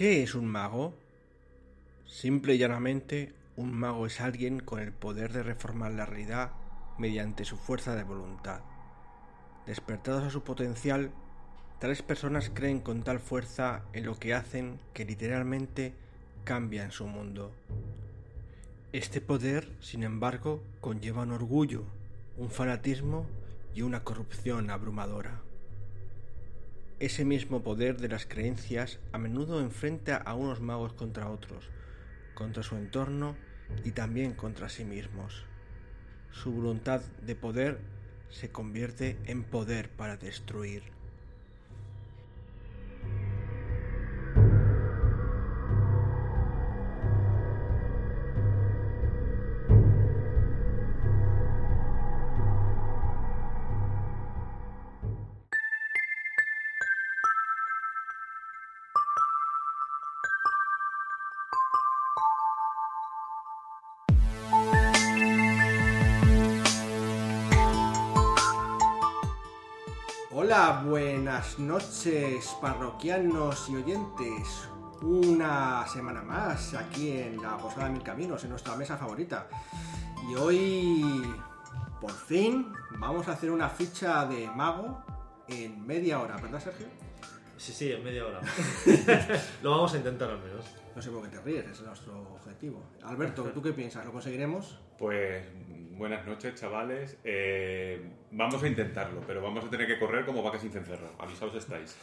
¿Qué es un mago? Simple y llanamente, un mago es alguien con el poder de reformar la realidad mediante su fuerza de voluntad. Despertados a su potencial, tales personas creen con tal fuerza en lo que hacen que literalmente cambian su mundo. Este poder, sin embargo, conlleva un orgullo, un fanatismo y una corrupción abrumadora. Ese mismo poder de las creencias a menudo enfrenta a unos magos contra otros, contra su entorno y también contra sí mismos. Su voluntad de poder se convierte en poder para destruir. Noches parroquianos y oyentes. Una semana más aquí en la Posada de Mil Caminos, en nuestra mesa favorita. Y hoy, por fin, vamos a hacer una ficha de mago en media hora, ¿verdad, Sergio? Sí, sí, en media hora. Lo vamos a intentar al menos. No sé por qué te ríes, ese es nuestro objetivo. Alberto, ¿tú qué piensas? ¿Lo conseguiremos? Pues buenas noches, chavales. Eh, vamos a intentarlo, pero vamos a tener que correr como vacas sin cencerro. Avisaos estáis.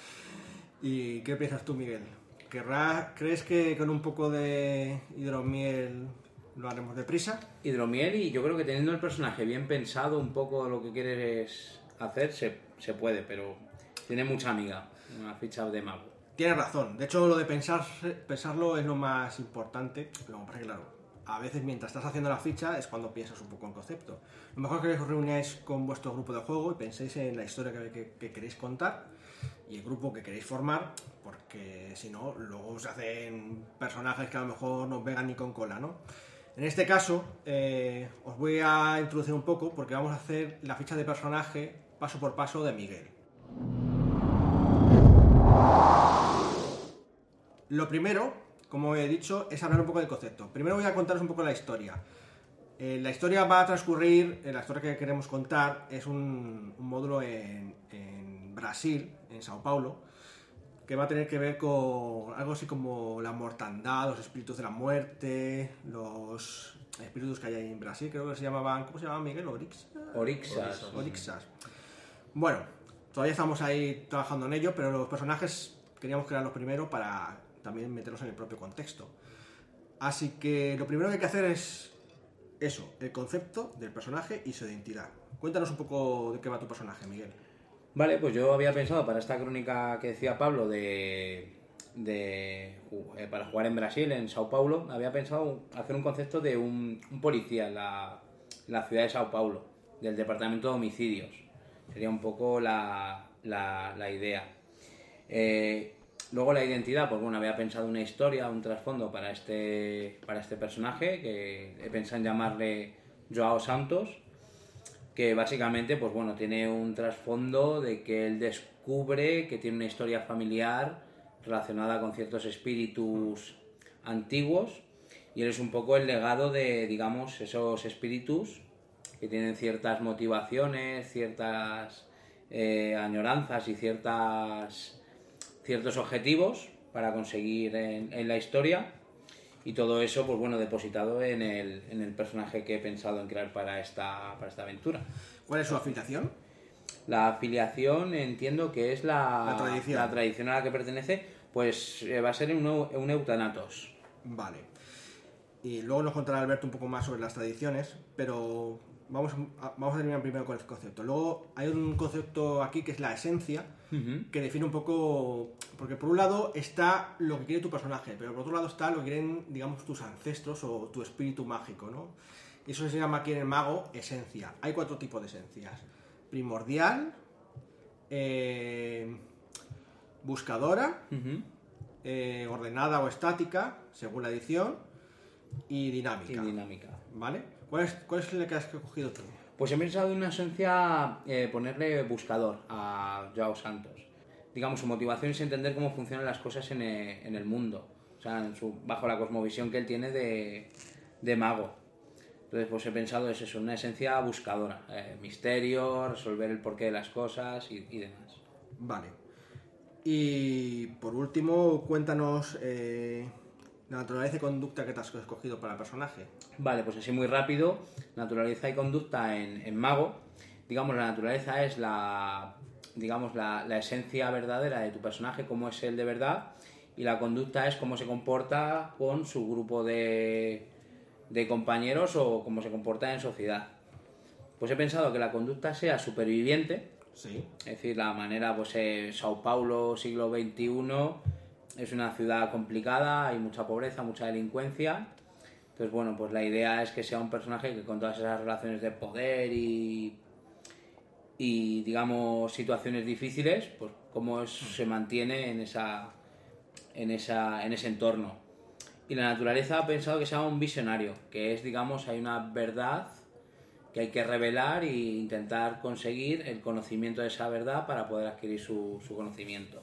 ¿Y qué piensas tú, Miguel? ¿Querrá, ¿Crees que con un poco de hidromiel lo haremos deprisa? Hidromiel y yo creo que teniendo el personaje bien pensado, un poco lo que quieres hacer, se, se puede, pero tiene mucha amiga, una ficha de mago. Tienes razón. De hecho, lo de pensar, pensarlo es lo más importante. Lo que claro, a veces mientras estás haciendo la ficha es cuando piensas un poco en concepto. Lo mejor que os reunáis con vuestro grupo de juego y penséis en la historia que queréis contar y el grupo que queréis formar, porque si no, luego se hacen personajes que a lo mejor no pegan ni con cola, ¿no? En este caso, eh, os voy a introducir un poco porque vamos a hacer la ficha de personaje paso por paso de Miguel. Lo primero, como he dicho, es hablar un poco del concepto. Primero voy a contaros un poco la historia. Eh, la historia va a transcurrir, eh, la historia que queremos contar es un, un módulo en, en Brasil, en Sao Paulo, que va a tener que ver con algo así como la mortandad, los espíritus de la muerte, los espíritus que hay ahí en Brasil, creo que se llamaban, ¿cómo se llamaban Miguel? Orix. Orixas. Orixas. Bueno, todavía estamos ahí trabajando en ello, pero los personajes queríamos crearlos primero para también meterlos en el propio contexto. Así que lo primero que hay que hacer es eso, el concepto del personaje y su identidad. Cuéntanos un poco de qué va tu personaje, Miguel. Vale, pues yo había pensado para esta crónica que decía Pablo de, ju- eh, para jugar en Brasil, en Sao Paulo, había pensado hacer un concepto de un, un policía en la, en la ciudad de Sao Paulo, del departamento de homicidios. Sería un poco la, la- la idea. Eh, luego la identidad, pues bueno, había pensado una historia, un trasfondo para este, para este personaje, que he pensado en llamarle Joao Santos que básicamente, pues bueno, tiene un trasfondo de que él descubre que tiene una historia familiar relacionada con ciertos espíritus antiguos y él es un poco el legado de, digamos, esos espíritus que tienen ciertas motivaciones, ciertas eh, añoranzas y ciertas, ciertos objetivos para conseguir en, en la historia y todo eso, pues bueno, depositado en el, en el personaje que he pensado en crear para esta, para esta aventura. ¿Cuál es su afiliación? La afiliación entiendo que es la, La tradición. la tradición a la que pertenece, pues eh, va a ser un, un eutanatos. Vale. Y luego nos contará Alberto un poco más sobre las tradiciones, pero vamos a, vamos a terminar primero con el concepto. Luego hay un concepto aquí que es la esencia, que define un poco... Porque por un lado está lo que quiere tu personaje, pero por otro lado está lo que quieren, digamos, tus ancestros o tu espíritu mágico, ¿no? Y eso se llama aquí en el mago esencia. Hay cuatro tipos de esencias. Primordial, eh, buscadora, eh, ordenada o estática, según la edición, y dinámica. Y dinámica. ¿Vale? ¿Cuál es, ¿Cuál es la que has cogido tú? Pues he pensado en una esencia eh, ponerle buscador a Joao Santos. digamos, su motivación es entender cómo funcionan las cosas en e- en el mundo. O sea, en su- bajo la cosmovisión que él tiene de, de mago. Entonces, pues he pensado es eso, una esencia buscadora. eh, misterio, resolver el porqué de las cosas y, y demás. Vale. Y por último, cuéntanos eh, la naturaleza y conducta que te has escogido para el personaje. Vale, pues así muy rápido, naturaleza y conducta en, en mago. Digamos, la naturaleza es la, digamos, la, la esencia verdadera de tu personaje, cómo es él de verdad, y la conducta es cómo se comporta con su grupo de, de compañeros o cómo se comporta en sociedad. Pues he pensado que la conducta sea superviviente, Sí. es decir, la manera, pues eh, Sao Paulo, siglo XXI, es una ciudad complicada, hay mucha pobreza, mucha delincuencia. Entonces, bueno, pues la idea es que sea un personaje que con todas esas relaciones de poder y, y digamos, situaciones difíciles, pues cómo se mantiene en, esa, en, esa, en ese entorno. Y la naturaleza ha pensado que sea un visionario, que es, digamos, hay una verdad que hay que revelar e intentar conseguir el conocimiento de esa verdad para poder adquirir su, su conocimiento.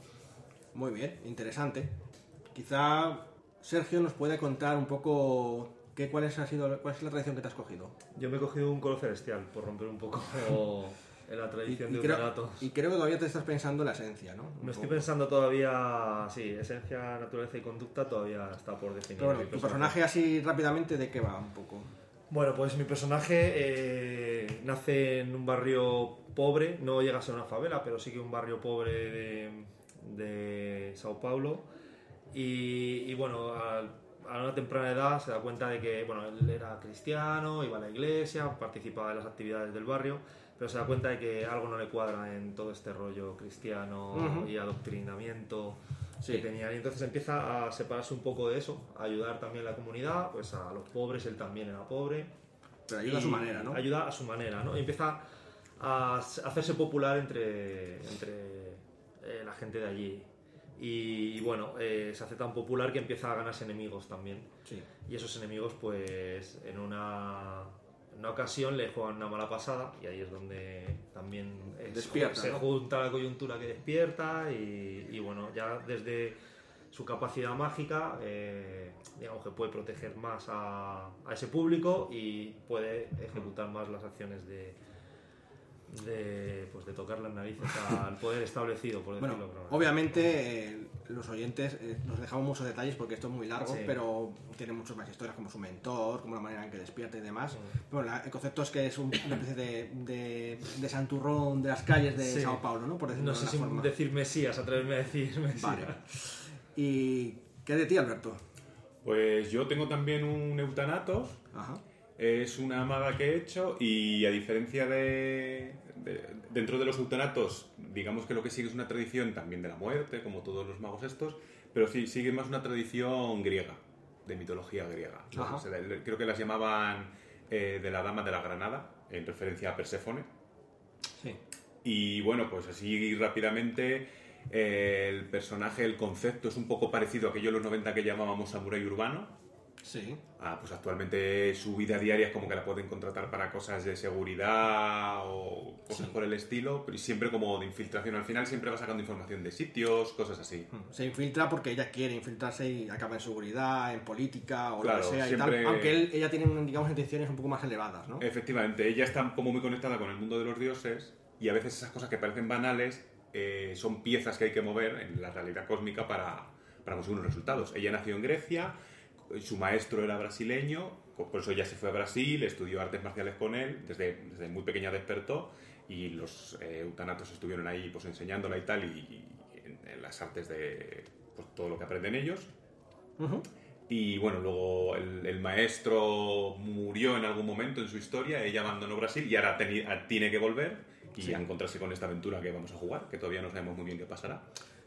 Muy bien, interesante. Quizá Sergio nos puede contar un poco qué, cuál, es, ha sido, cuál es la tradición que te has cogido. Yo me he cogido un colo celestial, por romper un poco en la Y, tradición y de creo, Utanatos. y creo que todavía te estás pensando en la esencia, ¿no? Un Me estoy pensando todavía, sí, esencia, naturaleza y conducta todavía está por definir. Pero bueno, tu personaje así rápidamente, ¿de qué va un poco? Bueno, pues mi personaje eh, nace en un barrio pobre, no llega a ser una favela, pero sí que un barrio pobre de, de Sao Paulo. Y, y bueno, a, una temprana edad se da cuenta de que bueno, él era cristiano, iba a la iglesia, participaba de las actividades del barrio, pero se da cuenta de que algo no le cuadra en todo este rollo cristiano Ujú. y adoctrinamiento Sí. que tenía. Y entonces empieza a separarse un poco de eso, a ayudar también a la comunidad, pues a los pobres, él también era pobre. Pero ayuda a su manera, ¿no? Ayuda a su manera, ¿no? Y empieza a hacerse popular entre, entre eh, la gente de allí. Y, bueno, eh, se hace tan popular que empieza a ganarse enemigos también. Sí. Y esos enemigos, pues, en una, en una ocasión le juegan una mala pasada y ahí es donde también es- Despierta, se ¿no? junta la coyuntura que despierta y, y, bueno, ya desde su capacidad mágica, eh, digamos que puede proteger más a, a ese público y puede ejecutar más las acciones de, de, pues de tocar las narices al poder establecido, por Bueno, decirlo manera. obviamente eh, los oyentes eh, nos dejamos muchos detalles porque esto es muy largo, Sí. pero tiene muchas más historias como su mentor, como la manera en que despierta y demás. Bueno, la- el concepto es que es un- una especie de, de, de santurrón de las calles de Sí. Sao Paulo, ¿no? Por decirlo No de sé si forma. decir Mesías, atreverme a decir Mesías. Vale. ¿Y qué de ti, Alberto? Pues yo tengo también un Eutanatos. Ajá. Es una maga que he hecho y a diferencia de, de- Dentro de los eutanatos, digamos que lo que sigue es una tradición también de la muerte, como todos los magos estos, pero sí sigue más una tradición griega, de mitología griega. Creo que las llamaban eh, de la Dama de la Granada, en referencia a Perséfone. Sí. Y bueno, pues así rápidamente eh, el personaje, el concepto es un poco parecido a aquello de los 90 que llamábamos samurai urbano. Sí. Ah, pues actualmente su vida diaria es como que la pueden contratar para cosas de seguridad o cosas Sí. por el estilo, pero siempre como de infiltración. Al final siempre va sacando información de sitios, cosas así. Se infiltra porque ella quiere infiltrarse y acaba en seguridad, en política o Claro, lo que sea y siempre- tal. Aunque él- ella tiene, digamos, intenciones un poco más elevadas, ¿no? Efectivamente, ella está como muy conectada con el mundo de los dioses y a veces esas cosas que parecen banales eh, son piezas que hay que mover en la realidad cósmica para, para conseguir unos resultados. Ella nació en Grecia, su maestro era brasileño, por eso ella se fue a Brasil, estudió artes marciales con él, desde, desde muy pequeña despertó y los eh, eutanatos estuvieron ahí pues enseñándola y tal y, y en, en las artes de pues, todo lo que aprenden ellos. Ujú. Y bueno, luego el, el maestro murió en algún momento en su historia, ella abandonó Brasil y ahora tiene que volver y Sí. a encontrarse con esta aventura que vamos a jugar, que todavía no sabemos muy bien qué pasará.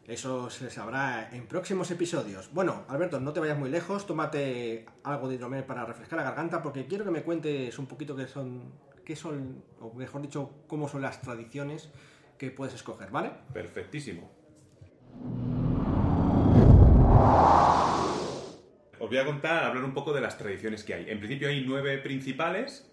Eso se sabrá en próximos episodios. Bueno, Alberto, no te vayas muy lejos, tómate algo de hidromiel para refrescar la garganta, porque quiero que me cuentes un poquito qué son, qué son, o mejor dicho, cómo son las tradiciones que puedes escoger, ¿vale? Perfectísimo. Os voy a contar, hablar un poco de las tradiciones que hay. En principio hay nueve principales,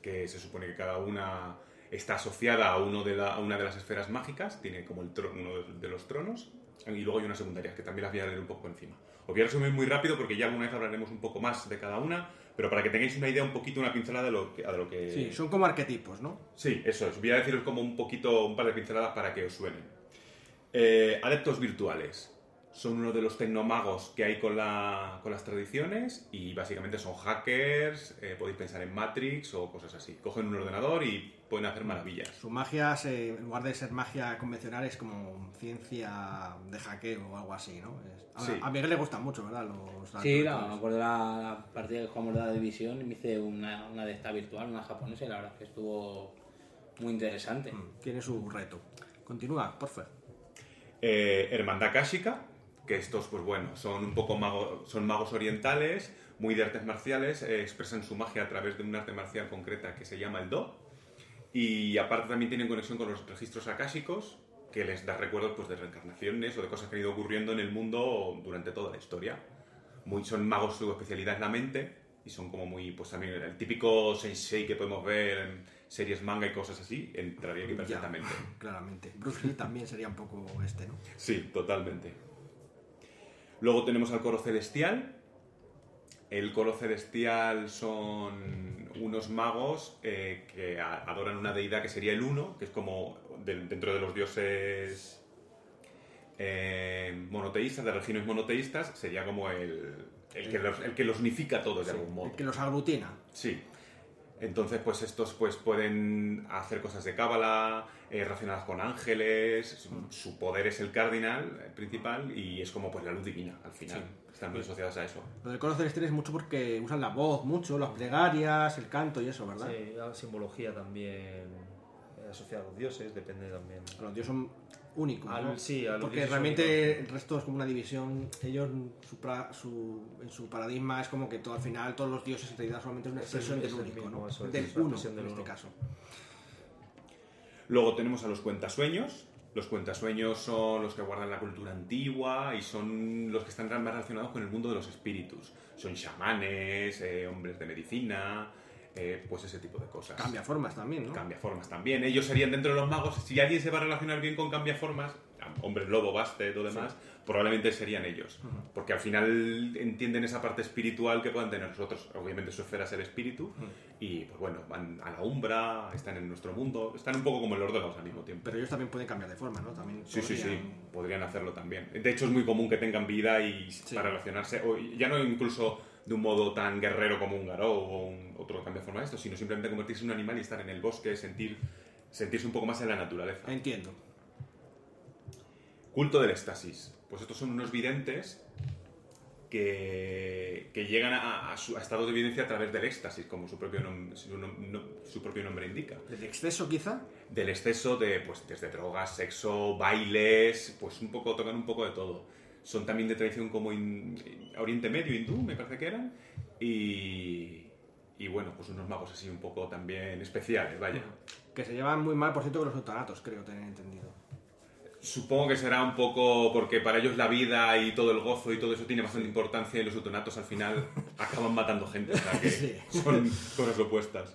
que se supone que cada una está asociada a, uno de la- a una de las esferas mágicas, tiene como el tro- uno de- los tronos, y luego hay una secundaria, que también las voy a leer un poco encima. Os voy a resumir muy rápido porque ya alguna vez hablaremos un poco más de cada una, pero para que tengáis una idea, un poquito, una pincelada de lo que... De lo que... Sí, son como arquetipos, ¿no? Sí, eso es. Voy a deciros como un poquito, un par de pinceladas para que os suenen. Eh, adeptos virtuales. Son uno de los tecnomagos que hay con, la- con las tradiciones y básicamente son hackers, eh, podéis pensar en Matrix o cosas así. Cogen un ordenador y pueden hacer maravillas. Su magia, se- en lugar de ser magia convencional, es como ciencia de hackeo o algo así, ¿no? Es- a, Sí. a Miguel le gustan mucho, ¿verdad? Los Sí, no, me acuerdo la, la partida que jugamos de la división y me hice una, una de esta virtual, una japonesa, y la verdad es que estuvo muy interesante. Mm, Tiene su reto. Continúa, por favor. Eh, Hermandad Kashika, que estos, pues bueno, son un poco magos, son magos orientales, muy de artes marciales, eh, expresan su magia a través de un arte marcial concreta que se llama el Do. Y aparte también tienen conexión con los registros akáshicos, que les da recuerdos pues, de reencarnaciones o de cosas que han ido ocurriendo en el mundo durante toda la historia. Muy, son magos, su especialidad es la mente, y son como muy, pues también el típico sensei que podemos ver en series manga y cosas así, entraría aquí Ya, perfectamente. claramente. Bruce Lee también sería un poco este, ¿no? Sí, totalmente. Luego tenemos al coro celestial. El coro celestial son unos magos eh, que adoran una deidad que sería el uno, que es como dentro de los dioses eh, monoteístas, de religiones monoteístas, sería como el, el que, los, el que los unifica todos de algún modo. El que los aglutina. Sí. Entonces, pues estos pues pueden hacer cosas de cábala, eh, relacionadas con ángeles, su, poder es el cardinal el principal y es como pues la luz divina al final. Están muy asociados a eso. Lo del coro celestial es mucho porque usan la voz mucho, las plegarias, el canto y eso, ¿verdad? Sí, la simbología también eh, asociada a los dioses, depende también. Los dioses son únicos, Al- ¿no? sí, a los Porque realmente el resto es como una división. Ellos, su, pra- su- en su paradigma es como que todo, al final todos los dioses en realidad solamente es una expresión es del el único, mismo, ¿no? eso es, del uno, del en este uno. caso. Luego tenemos a los cuentasueños. Los cuentasueños son los que guardan la cultura antigua y son los que están más relacionados con el mundo de los espíritus. Son chamanes, eh, hombres de medicina, eh, pues ese tipo de cosas. Cambia formas también, ¿no? Cambiaformas también. Ellos serían dentro de los magos. Si alguien se va a relacionar bien con cambiaformas, hombres lobo, baste, todo demás, probablemente serían ellos. Porque al final entienden esa parte espiritual que puedan tener nosotros. Obviamente su esfera es el espíritu. Y pues bueno, van a la umbra, están en nuestro mundo, están un poco como el Lord de los al mismo tiempo. Pero ellos también pueden cambiar de forma, ¿no? También Sí, sí, sí, podrían- podrían hacerlo también. De hecho, es muy común que tengan vida y para relacionarse, o ya no incluso de un modo tan guerrero como un garou o un, otro cambio de forma de esto, sino simplemente convertirse en un animal y estar en el bosque, sentir, sentirse un poco más en la naturaleza. Entiendo. Culto del éxtasis. Pues estos son unos videntes que, que llegan a, a su a estado de evidencia a través del éxtasis, como su propio, nom- su, no- su propio nombre indica. ¿El exceso quizá? Del exceso de, pues, desde drogas, sexo, bailes, pues un poco, tocan un poco de todo. Son también de tradición como in- Oriente Medio, hindú, me parece que eran. Y, y bueno, pues unos magos así un poco también especiales, vaya. Que se llevan muy mal, por cierto, con los eutanatos, creo tener entendido. Supongo que será un poco porque para ellos la vida y todo el gozo y todo eso tiene bastante importancia y los eutonatos al final acaban matando gente, o sea que Sí. son cosas opuestas.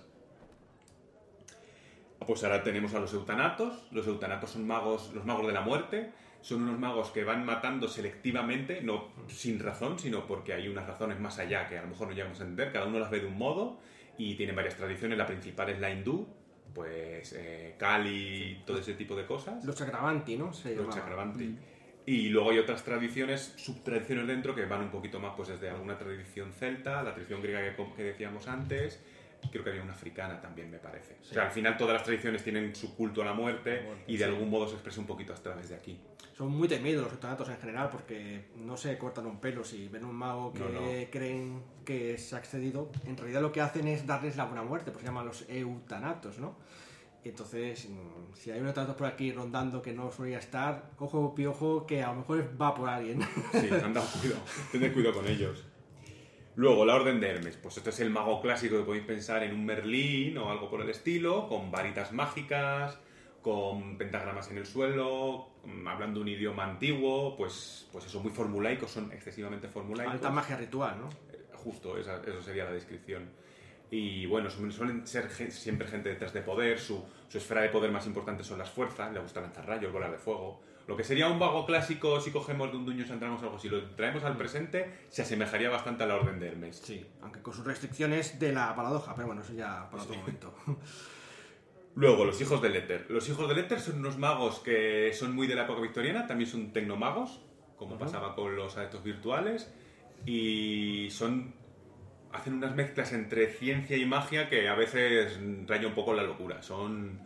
Pues ahora tenemos a los eutanatos. Los eutanatos son magos, los magos de la muerte. Son unos magos que van matando selectivamente, no sin razón, sino porque hay unas razones más allá que a lo mejor no llegamos a entender. Cada uno las ve de un modo y tienen varias tradiciones. La principal es la hindú, pues eh, Kali, todo ese tipo de cosas Los Chakravanti, ¿no? Se los. Chakravanti. Y luego hay otras tradiciones, subtradiciones dentro que van un poquito más pues desde alguna tradición celta, la tradición griega que, que decíamos antes, creo que había una africana también me parece. O sea, al final todas las tradiciones tienen su culto a la muerte, y de algún modo se expresa un poquito a través de aquí. Son muy temidos los eutanatos en general porque no se cortan un pelo. Si ven un mago que No, no. creen que se ha excedido, en realidad lo que hacen es darles la buena muerte, pues se llaman los eutanatos, ¿no? Entonces, mm, si hay un eutanato por aquí rondando que no solía estar, ojo piojo que a lo mejor va por alguien. Sí, anda, cuidado, tened cuidado con ellos. Luego, la Orden de Hermes. Pues este es el mago clásico que podéis pensar en un Merlín o algo por el estilo, con varitas mágicas, con pentagramas en el suelo, mm, hablando un idioma antiguo, pues, pues eso, muy formulaicos, son excesivamente formulaicos. Alta magia ritual, ¿no? Eh, Justo, esa- eso sería la descripción. Y bueno, suelen ser siempre gente detrás de poder, su, su esfera de poder más importante son las fuerzas, le gusta lanzar rayos, bolas de fuego. Lo que sería un vago clásico si cogemos de un duño entramos algo así, lo traemos al presente, se asemejaría bastante a la Orden de Hermes. Sí, aunque con sus restricciones de la paradoja, pero bueno, eso ya para otro momento. Luego, los hijos del éter. Los hijos del éter son unos magos que son muy de la época victoriana, también son tecnomagos, como pasaba con los adeptos virtuales, y son hacen unas mezclas entre ciencia y magia que a veces raya un poco la locura. Son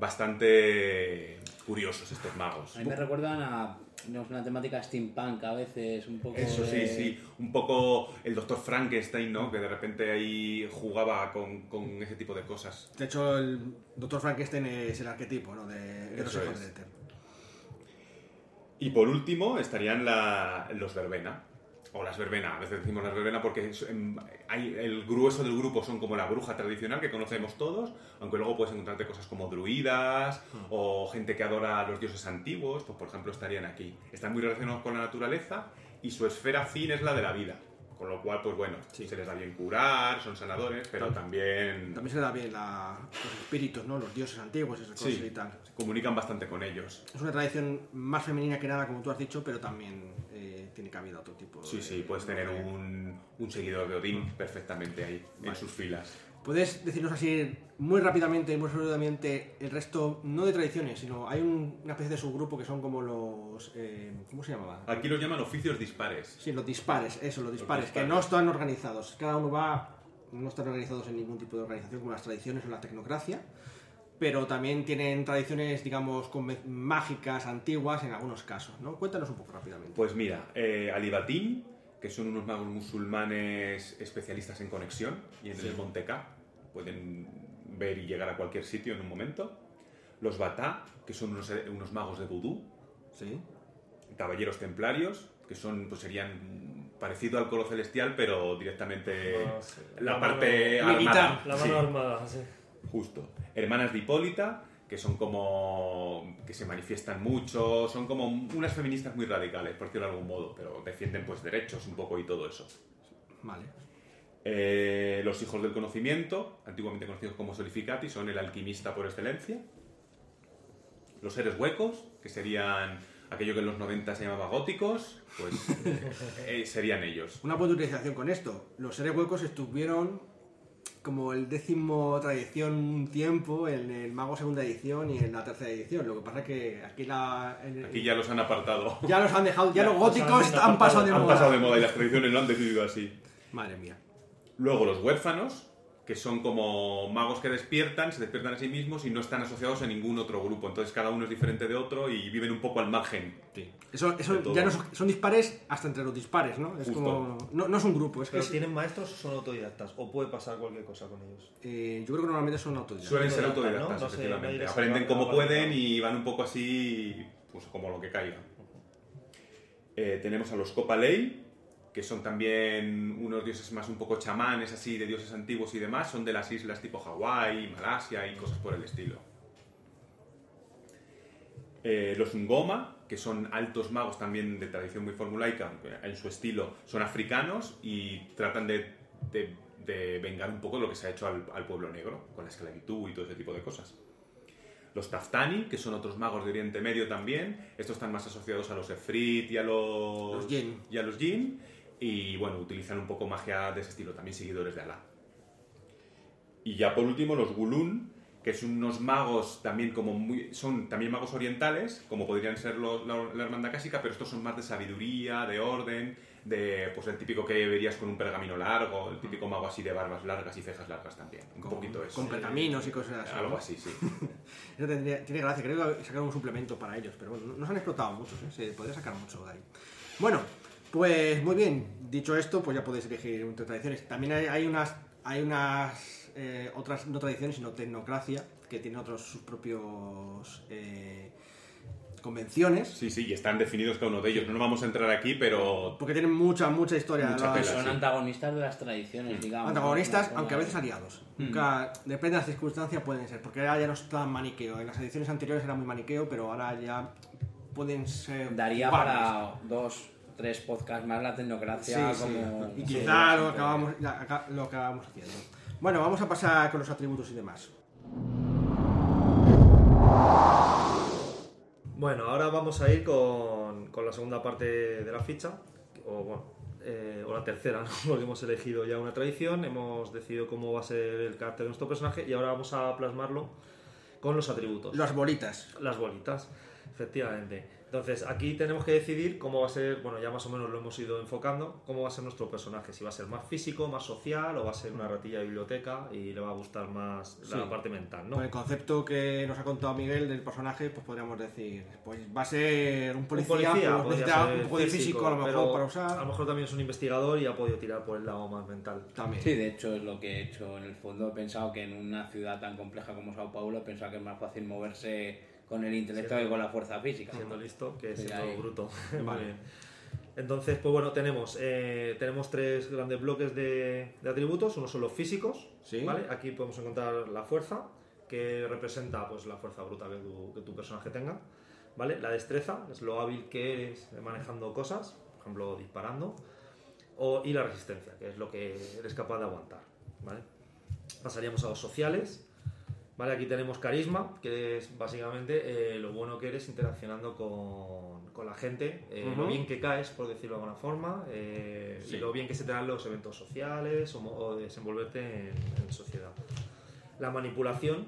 bastante curiosos estos magos. A mí me recuerdan a digamos, una temática steampunk a veces, un poco. Eso sí, de- sí. Un poco el doctor Frankenstein, ¿no? Que de repente ahí jugaba con, con ese tipo de cosas. De hecho, el Dr. Frankenstein es el arquetipo ¿no? de, de los Eso hijos es. del éter. Y por último estarían la- los verbena. O las verbena, a veces decimos las verbena porque em, hay, el grueso del grupo son como la bruja tradicional que conocemos todos, aunque luego puedes encontrarte cosas como druidas o gente que adora a los dioses antiguos, pues por ejemplo estarían aquí. Están muy relacionados con la naturaleza y su esfera fin es la de la vida. Con lo cual, pues bueno, Sí. se les da bien curar, son sanadores, pero también También se le da bien la- los espíritus, ¿no? Los dioses antiguos, esas Sí. cosas y tal. se comunican bastante con ellos. Es una tradición más femenina que nada, como tú has dicho, pero también tiene cabida otro tipo Sí, de- sí, puedes tener un, un seguidor de Odín perfectamente ahí, en sus filas. ¿Puedes decirnos así muy rápidamente, muy rápidamente, el resto, no de tradiciones, sino hay un- una especie de subgrupo que son como los... eh, ¿Cómo se llamaban? Aquí los llaman oficios dispares. Sí, los dispares, eso, los dispares, que dispares. no están organizados. Cada uno va, no están organizados en ningún tipo de organización como las tradiciones o la tecnocracia, pero también tienen tradiciones, digamos, mágicas, antiguas en algunos casos, ¿no? Cuéntanos un poco rápidamente. Pues mira, eh, Alibatín, que son unos magos musulmanes especialistas en conexión y en el Monte K, pueden ver y llegar a cualquier sitio en un momento. Los Batá, que son unos, unos magos de vudú. Sí. Caballeros templarios, que son, pues serían parecido al coro celestial, pero directamente Ah, sí. la, La parte mano militar. armada. La mano Sí. armada, sí. Justo. Hermanas de Hipólita, que son como. que se manifiestan mucho, son como unas feministas muy radicales, por decirlo de algún modo, pero defienden pues derechos un poco y todo eso. Vale. Eh, los hijos del conocimiento, antiguamente conocidos como solificati, son el alquimista por excelencia. Los seres huecos, que serían aquello que en los 90 se llamaba góticos, pues eh, serían ellos. Una puntualización con esto. Los seres huecos estuvieron como el décimo tradición un tiempo en el Mago segunda edición y en la tercera edición. Lo que pasa es que aquí la... en- Aquí ya los han apartado. ya los han dejado, ya, Ya los han góticos han, apartado. pasado de Han moda. pasado de moda y las tradiciones lo han decidido así. Madre mía. Luego los huérfanos, que son como magos que despiertan, se despiertan a sí mismos y no están asociados a ningún otro grupo. Entonces cada uno es diferente de otro y viven un poco al margen. Eso, ya no son, son dispares hasta entre los dispares, ¿no? Es Justo. como... No, no es un grupo, es que ¿Pero es- tienen maestros o son autodidactas? ¿O puede pasar cualquier cosa con ellos? eh, yo creo que normalmente son autodidactas. Suelen ser Autodidactas, efectivamente. Aprenden como pueden y van un poco así, pues como lo que caiga. Eh, tenemos a los Copalei, que son también unos dioses más un poco chamanes, así, de dioses antiguos y demás. Son de las islas tipo Hawái, Malasia y cosas por el estilo. Eh, los Ngoma, que son altos magos también de tradición muy formulaica, aunque en su estilo son africanos y tratan de, de- de vengar un poco lo que se ha hecho al, al pueblo negro, con la esclavitud y todo ese tipo de cosas. Los Taftani, que son otros magos de Oriente Medio también, estos están más asociados a los Efrit y a los, y a los Jinn, y bueno, utilizan un poco magia de ese estilo, también seguidores de Alá. Y ya por último los Gulun, que son unos magos también como muy, son también magos orientales, como podrían ser los- la, la hermandad cásica, pero estos son más de sabiduría, de orden, de pues el típico que verías con un pergamino largo, el típico mago así de barbas largas y cejas largas también, un Con, poquito eso. con pergaminos y cosas así. Algo ¿no? así, sí. Eso tendría- tiene gracia, creo que sacaron un suplemento para ellos, pero bueno, no se han explotado muchos, ¿eh? se podría sacar mucho de ahí. Bueno, pues muy bien, dicho esto, pues ya podéis elegir entre tradiciones. También hay, hay unas, hay unas eh, otras, no tradiciones, sino tecnocracia, que tiene otros sus propios eh, convenciones, Sí, sí, y están definidos cada uno de ellos. No nos vamos a entrar aquí, pero porque tienen mucha, mucha historia. Son sí. antagonistas de las tradiciones, digamos. Antagonistas, ¿no? aunque a veces aliados. Nunca, depende de las circunstancias, pueden ser. Porque ahora ya no es tan maniqueo. En las ediciones anteriores era muy maniqueo, pero ahora ya pueden ser. Daría jugables. para dos, tres podcasts más la tecnocracia Sí, sí. como... Y sí, quizá lo acabamos, lo acabamos haciendo. Bueno, vamos a pasar con los atributos y demás. Bueno, ahora vamos a ir con, con la segunda parte de la ficha, o bueno, eh, o la tercera, ¿no? porque hemos elegido ya una tradición, hemos decidido cómo va a ser el carácter de nuestro personaje y ahora vamos a plasmarlo con los atributos. Las bolitas. Las bolitas, efectivamente. Entonces, aquí tenemos que decidir cómo va a ser, bueno, ya más o menos lo hemos ido enfocando, cómo va a ser nuestro personaje, si va a ser más físico, más social o va a ser una ratilla de biblioteca y le va a gustar más la Sí. parte mental, ¿no? Con el concepto que nos ha contado Miguel del personaje, pues podríamos decir, pues va a ser un Un policía, pues ser un poco de físico a lo mejor pero para A usar. lo mejor también es un investigador y ha podido tirar por el lado más mental. También. Sí, de hecho es lo que he hecho en el fondo. He pensado que en una ciudad tan compleja como Sao Paulo, he pensado que es más fácil moverse con el intelecto Sí. que con la fuerza física. Siendo listo que Sí, siendo ahí. bruto. Vale. Entonces, pues bueno, tenemos, eh, tenemos tres grandes bloques de, de atributos. Uno son los físicos, Sí. ¿vale? Aquí podemos encontrar la fuerza, que representa pues, la fuerza bruta que tu, que tu personaje tenga. ¿Vale? La destreza, es lo hábil que eres manejando cosas, por ejemplo, disparando. O, y la resistencia, que es lo que eres capaz de aguantar. ¿vale? Pasaríamos a los sociales. Vale, aquí tenemos carisma, que es básicamente eh, lo bueno que eres interaccionando con, con la gente, eh, lo bien que caes, por decirlo de alguna forma, eh, Sí. y lo bien que se te dan los eventos sociales o, o desenvolverte en, en sociedad. La manipulación,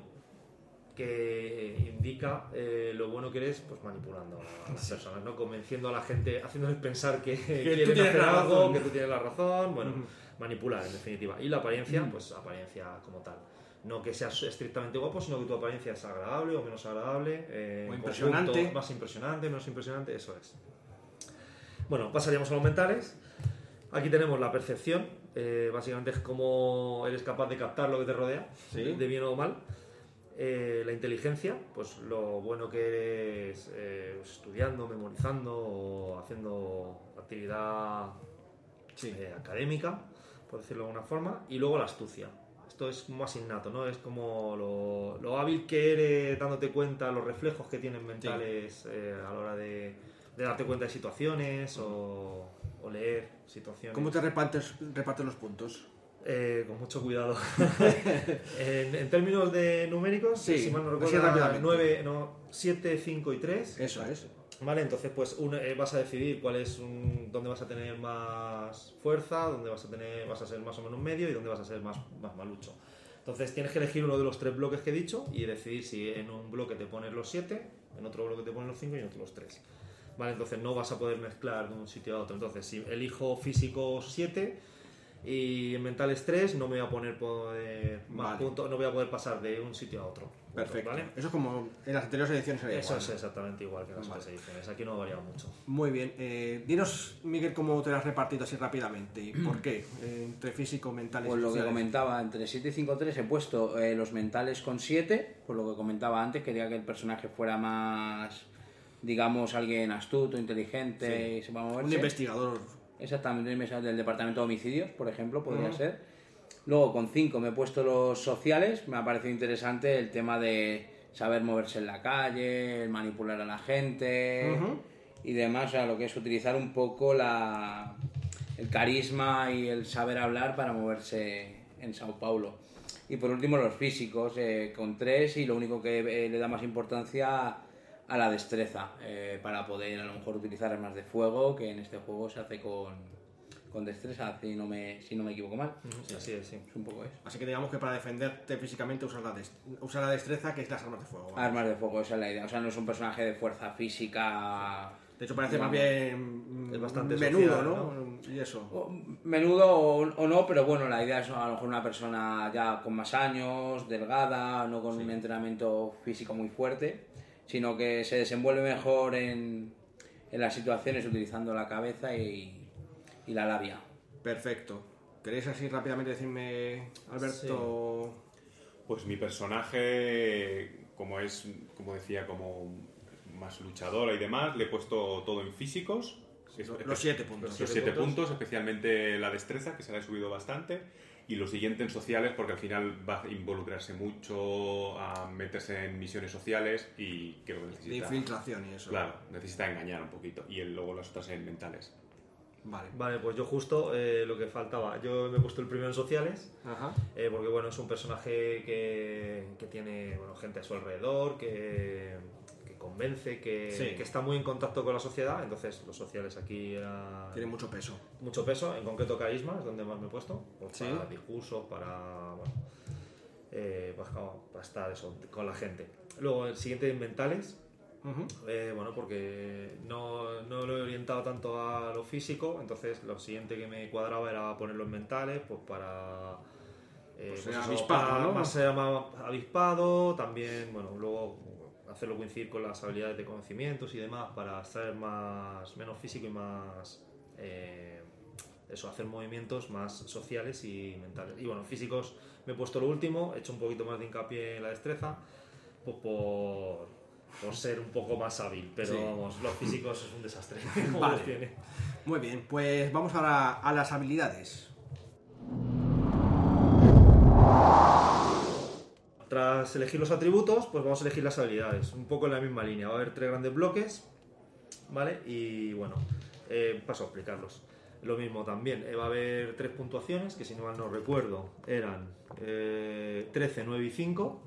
que indica lo bueno que eres pues manipulando a las personas, ¿no? convenciendo a la gente, haciéndoles pensar que, quieren tú tienes hacer la algo, razón. que tú tienes la razón, bueno, manipular en definitiva. Y la apariencia, pues apariencia como tal. No que seas estrictamente guapo, sino que tu apariencia es agradable o menos agradable. eh, O impresionante. conjunto, Más impresionante, menos impresionante, eso es. Bueno, pasaríamos a los mentales. Aquí tenemos la percepción, eh, básicamente es cómo eres capaz de captar lo que te rodea, Sí. de bien o mal. Eh, la inteligencia, pues lo bueno que eres eh, estudiando, memorizando o haciendo actividad Sí. académica, por decirlo de alguna forma, y luego la astucia. Esto es más innato, ¿no? Es como lo, lo hábil que eres dándote cuenta, los reflejos que tienes mentales eh, a la hora de, de darte cuenta de situaciones o, o leer situaciones. ¿Cómo te repartes, repartes los puntos? Eh, con mucho cuidado. en, en términos de numéricos, Sí, si mal no recuerdo, rápidamente. 9, no, 7, 5 y 3. Eso es. Vale, entonces pues un- eh, vas a decidir cuál es un, dónde vas a tener más fuerza, dónde vas a tener, vas a ser más o menos medio y dónde vas a ser más, más malucho. Entonces tienes que elegir uno de los tres bloques que he dicho y decidir si en un bloque te pones los 7, en otro bloque te pones los 5 y en otro los 3. Vale, entonces no vas a poder mezclar de un sitio a otro. Entonces, si elijo físico 7 y en mentales 3, no me voy a poner poder, más Vale. puntos, no voy a poder pasar de un sitio a otro. Perfecto. ¿Vale? Eso es como en las anteriores ediciones era Eso igual. es exactamente igual que en las Vale. otras ediciones. Aquí no ha variado mucho. Muy bien. Eh, dinos, Miguel, cómo te lo has repartido así rápidamente y por qué. Eh, entre físico, mental y Pues lo que comentaba, entre 7 y 5 3 he puesto eh, los mentales con 7, por lo que comentaba antes, quería que el personaje fuera más, digamos, alguien astuto, inteligente y moverse. Un investigador. Exactamente, del departamento de homicidios, por ejemplo, podría Ujú. ser. Luego con 5 me he puesto los sociales, me ha parecido interesante el tema de saber moverse en la calle, manipular a la gente y demás, o sea, lo que es utilizar un poco la, el carisma y el saber hablar para moverse en Sao Paulo. Y por último los físicos, eh, con 3 y lo único que eh, le da más importancia a la destreza, eh, para poder a lo mejor utilizar armas de fuego, que en este juego se hace con, con destreza, si no, me, si no me equivoco mal. Sí, así es, sí. Es un poco eso. Así que digamos que para defenderte físicamente usar la, usar la destreza, que es las armas de fuego. ¿vale? Armas de fuego, esa es la idea. O sea, no es un personaje de fuerza física. De hecho, parece digamos, más bien Es bastante menudo, social, ¿no? Y eso. o- Menudo o, o no, pero bueno, la idea es a lo mejor una persona ya con más años, delgada, no con un entrenamiento físico muy fuerte, sino que se desenvuelve mejor en, en las situaciones utilizando la cabeza y, y la labia. Perfecto. ¿Queréis así rápidamente decirme, Alberto? Pues mi personaje, como es, como decía, como más luchadora y demás, le he puesto todo en físicos. Es- Los siete puntos. Los siete siete puntos. puntos, especialmente la destreza, que se la he subido bastante. Y lo siguiente en sociales, porque al final va a involucrarse mucho, a meterse en misiones sociales y creo que De necesita. infiltración y eso. Claro, necesita engañar un poquito. Y luego las otras en mentales. Vale. Vale, pues yo justo eh, lo que faltaba. Yo me he puesto el primero en sociales, Ajá. eh, porque bueno, es un personaje que, que tiene bueno, gente a su alrededor, que convence, que, Sí. que está muy en contacto con la sociedad. Entonces, los sociales aquí era Tiene mucho peso. mucho peso, en concreto carisma, es donde más me he puesto, pues Sí. para discursos, para, bueno, eh, pues, como para estar eso, con la gente. Luego el siguiente mentales, Ujú. eh, bueno, porque no, no lo he orientado tanto a lo físico, entonces lo siguiente que me cuadraba era ponerlo en mentales, pues para... eh, Pues pues avispado, ¿no? Más más avispado, también, bueno, luego hacerlo coincidir con las habilidades de conocimientos y demás para ser más menos físico y más... eh, eso, hacer movimientos más sociales y mentales. Y bueno, físicos me he puesto lo último, he hecho un poquito más de hincapié en la destreza, pues por, por ser un poco más hábil. Pero Sí. vamos, los físicos es un desastre. Vale. tiene. Muy bien, pues vamos ahora a las habilidades. Tras elegir los atributos, pues vamos a elegir las habilidades. Un poco en la misma línea. Va a haber tres grandes bloques, ¿vale? Y bueno, eh, paso a explicarlos. Lo mismo también, eh, va a haber tres puntuaciones, que si no mal no recuerdo, eran eh, 13, 9 y 5.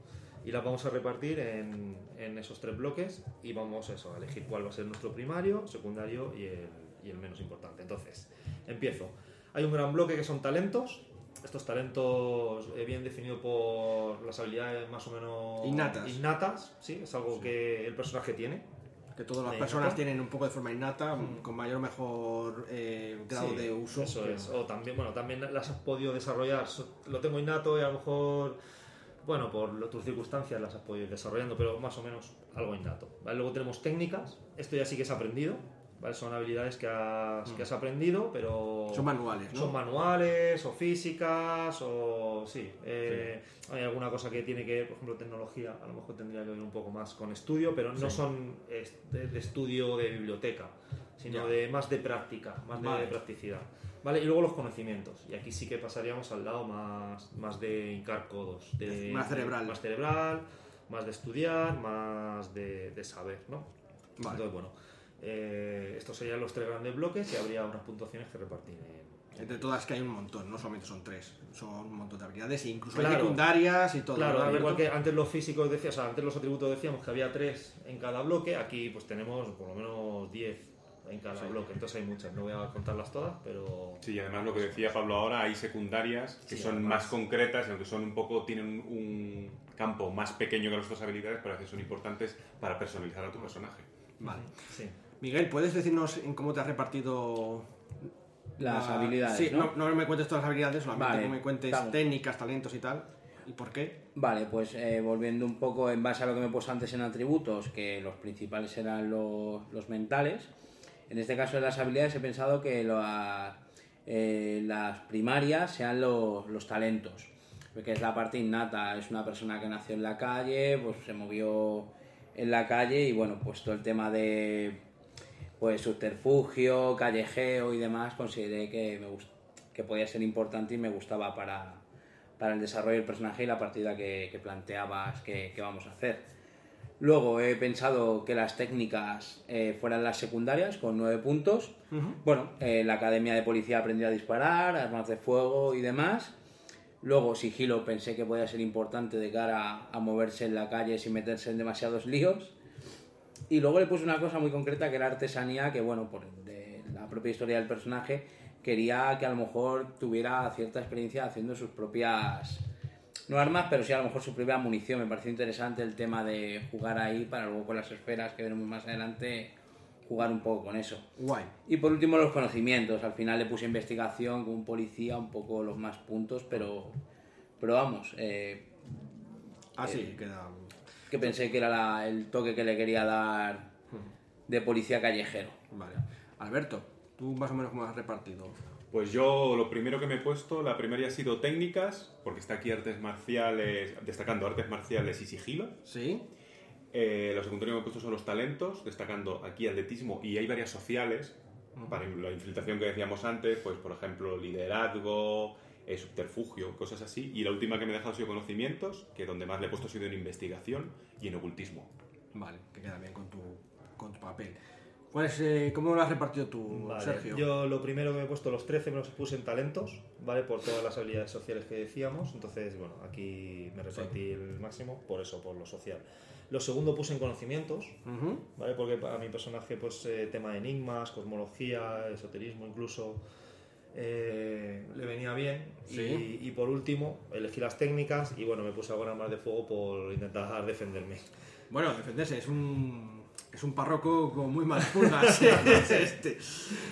Y las vamos a repartir en, en esos tres bloques y vamos eso, a elegir cuál va a ser nuestro primario, secundario y el, y el menos importante. Entonces, empiezo. Hay un gran bloque que son talentos. Estos talentos eh, bien definidos por las habilidades más o menos Innatas. innatas, sí, es algo que el personaje tiene. Que todas las De personas innata. tienen un poco de forma innata, con mayor o mejor eh, grado Sí, de uso. Eso es. O también, bueno, también las has podido desarrollar. Lo tengo innato y a lo mejor, bueno, por tus circunstancias las has podido ir desarrollando, pero más o menos algo innato. ¿vale? Luego tenemos técnicas. Esto ya sí que es aprendido. ¿Vale? Son habilidades que has, que has aprendido, pero... Son manuales, ¿no? Son manuales o físicas o sí, eh, hay alguna cosa que tiene que ver, por ejemplo, tecnología, a lo mejor tendría que ver un poco más con estudio, pero no son es- de, de estudio de biblioteca, sino Ya. de más de práctica, más de, Vale. practicidad. Vale, y luego los conocimientos, y aquí sí que pasaríamos al lado más, más de hincar codos, de, Más cerebral. más cerebral, más de estudiar, más de, de saber, ¿no? Vale. Entonces, bueno, eh, estos serían los tres grandes bloques y habría unas puntuaciones que repartir en, Entre todas que hay un montón, no solamente son tres, son un montón de habilidades, e incluso hay secundarias y todo. Claro, ¿no, al igual que antes los físicos decía, o sea, antes los atributos decíamos que había tres en cada bloque, aquí pues tenemos por lo menos 10 en cada Sí. bloque, entonces hay muchas, no voy a contarlas todas, pero Sí, y además lo que decía Pablo ahora, hay secundarias que Sí, son además. más concretas, aunque son un poco, tienen un campo más pequeño que las otras habilidades, pero veces son importantes para personalizar a tu personaje. Vale. sí. Miguel, ¿puedes decirnos en cómo te has repartido Las la- habilidades, Sí, ¿no? no, no me cuentes todas las habilidades, solamente Vale, que me cuentes técnicas, talentos y tal. ¿Y por qué? Vale, pues eh, volviendo un poco en base a lo que me he puesto antes en atributos, que los principales eran los, los mentales. En este caso de las habilidades he pensado que eh, las primarias sean los, los talentos, que es la parte innata. Es una persona que nació en la calle, pues se movió en la calle y bueno, pues todo el tema de pues subterfugio, callejeo y demás consideré que me gust- que podía ser importante y me gustaba para, para el desarrollo del personaje y la partida que, que planteabas que, que vamos a hacer. Luego he pensado que las técnicas eh, fueran las secundarias con nueve puntos. Bueno, eh, la academia de policía aprendió a disparar, armas de fuego y demás. Luego sigilo pensé que podía ser importante de cara a moverse en la calle sin meterse en demasiados líos. Y luego le puse una cosa muy concreta que era artesanía, que bueno, por de la propia historia del personaje, quería que a lo mejor tuviera cierta experiencia haciendo sus propias, no armas, pero sí a lo mejor su propia munición. Me pareció interesante el tema de jugar ahí para luego con las esferas que veremos más adelante, jugar un poco con eso. Guay. Y por último los conocimientos. Al final le puse investigación con un policía, un poco los más puntos, pero, pero vamos, eh, Ah, sí, queda. Que pensé que era la- el toque que le quería dar de policía callejero. Vale. Alberto, ¿tú más o menos cómo has repartido? Pues yo lo primero que me he puesto, la primera ha sido técnicas, porque está aquí artes marciales, destacando artes marciales y sigilo. ¿Sí? Eh, lo secundario que me he puesto son los talentos, destacando aquí atletismo y hay varias sociales, para la infiltración que decíamos antes, pues por ejemplo liderazgo, eh, subterfugio, cosas así. Y la última que me he dejado ha sido conocimientos, que donde más le he puesto ha sido en investigación y en ocultismo. Vale, que queda bien con tu, con tu papel. ¿Cuál es, eh, ¿Cómo lo has repartido tú, Vale, Sergio? Yo lo primero que me he puesto, los 13 me los puse en talentos, ¿vale? Por todas las habilidades sociales que decíamos. Entonces, bueno, aquí me repartí el máximo por eso, por lo social. Lo segundo puse en conocimientos, Ujú. ¿vale? Porque a mi personaje, pues, eh, tema de enigmas, cosmología, esoterismo incluso, eh, le venía bien. Sí. Y, y por último, elegí las técnicas y, bueno, me puse alguna más de fuego por intentar defenderme. Bueno, defenderse es un, es un párroco con muy malas pulgas. es este.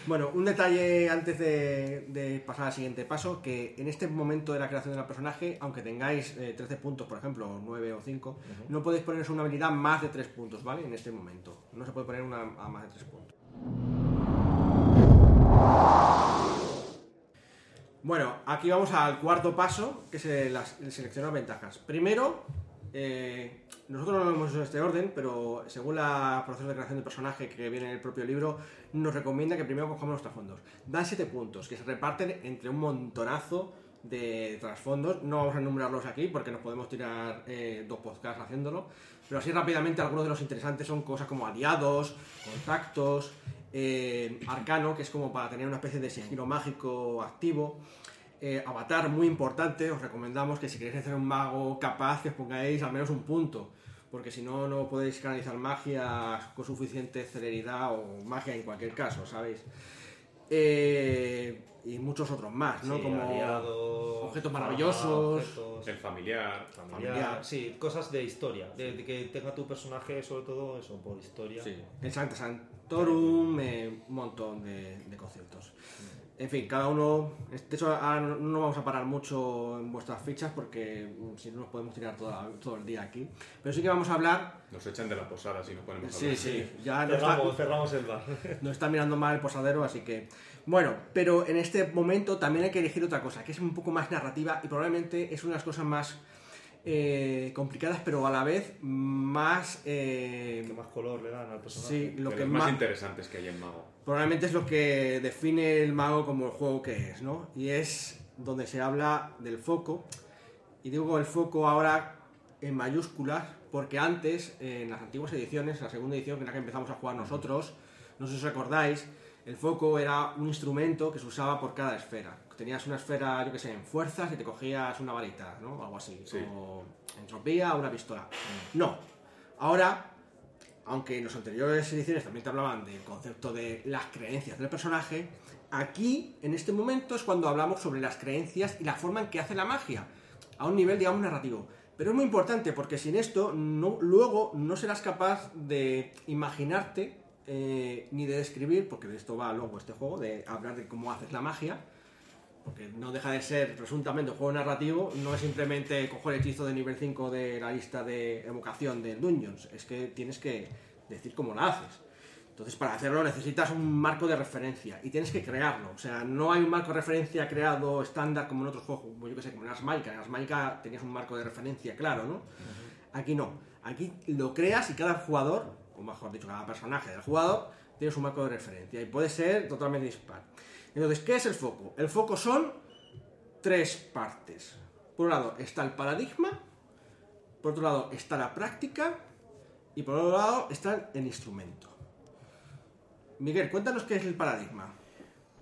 Bueno, un detalle antes de, de pasar al siguiente paso, que en este momento de la creación del personaje, aunque tengáis eh, 13 puntos, por ejemplo, o 9 o 5, no podéis poner una habilidad más de 3 puntos, ¿vale? En este momento. No se puede poner una a más de 3 puntos. Bueno, aquí vamos al cuarto paso, que es el, el seleccionar ventajas. Primero, eh, nosotros no lo hemos hecho en este orden, pero según la proceso de creación de personaje que viene en el propio libro, nos recomienda que primero cojamos los trasfondos. Dan 7 puntos, que se reparten entre un montonazo de trasfondos. No vamos a enumerarlos aquí porque nos podemos tirar eh, dos podcasts haciéndolo. Pero así rápidamente algunos de los interesantes son cosas como aliados, contactos, eh, arcano, que es como para tener una especie de sigilo mágico activo. Eh, avatar, muy importante, os recomendamos que si queréis hacer un mago capaz, que os pongáis al menos un punto, porque si no, no podéis canalizar magia con suficiente celeridad o magia en cualquier caso, ¿sabéis? Eh, y muchos otros más, ¿no? Sí, Como aliados, objetos fama, maravillosos. objetos, El familiar. familiar, familiar. Sí, cosas de historia. De, de que tenga tu personaje, sobre todo eso, por historia. Sí, el Sancta Eh, un montón de, de conceptos. En fin, cada uno. De hecho, ahora no vamos a parar mucho en vuestras fichas porque mm, si no nos podemos tirar toda- todo el día aquí. Pero sí que vamos a hablar. Nos echan de la posada si nos ponemos a Sí, hablar. sí, ya nos está, Cerramos, cerramos el bar. nos está mirando mal el posadero, así que. Bueno, pero en este momento también hay que elegir otra cosa, que es un poco más narrativa y probablemente es una de las cosas más eh, complicadas, pero a la vez más. eh, ¿Qué más color le dan al personaje? sí, lo de que los más más. interesantes que hay en Mago. Probablemente es lo que define el mago como el juego que es, ¿no? Y es donde se habla del foco. Y digo el foco ahora en mayúsculas, porque antes, en las antiguas ediciones, la segunda edición, que es la que empezamos a jugar nosotros, no sé si os acordáis, el foco era un instrumento que se usaba por cada esfera. Tenías una esfera, yo que sé, en fuerzas y te cogías una varita, ¿no? Algo así. Sí. O entropía o una pistola. No. Ahora aunque en las anteriores ediciones también te hablaban del concepto de las creencias del personaje, aquí, en este momento, es cuando hablamos sobre las creencias y la forma en que hace la magia, a un nivel, digamos, narrativo. Pero es muy importante porque sin esto, no, luego no serás capaz de imaginarte eh, ni de describir, porque de esto va luego este juego, de hablar de cómo haces la magia, porque no deja de ser presuntamente un juego narrativo, no es simplemente coger el hechizo de nivel 5 de la lista de evocación del Dungeons, es que tienes que decir cómo la haces. Entonces, para hacerlo necesitas un marco de referencia y tienes que crearlo. O sea, no hay un marco de referencia creado estándar como en otros juegos, como yo que sé, como en Ars Magica. En Ars Magica tenías un marco de referencia claro, ¿no? Aquí no. Aquí lo creas y cada jugador, o mejor dicho, cada personaje del jugador, tiene su marco de referencia y puede ser totalmente dispar. Entonces, ¿qué es el foco? El foco son tres partes. Por un lado está el paradigma, por otro lado está la práctica y por otro lado está el instrumento. Miguel, cuéntanos qué es el paradigma.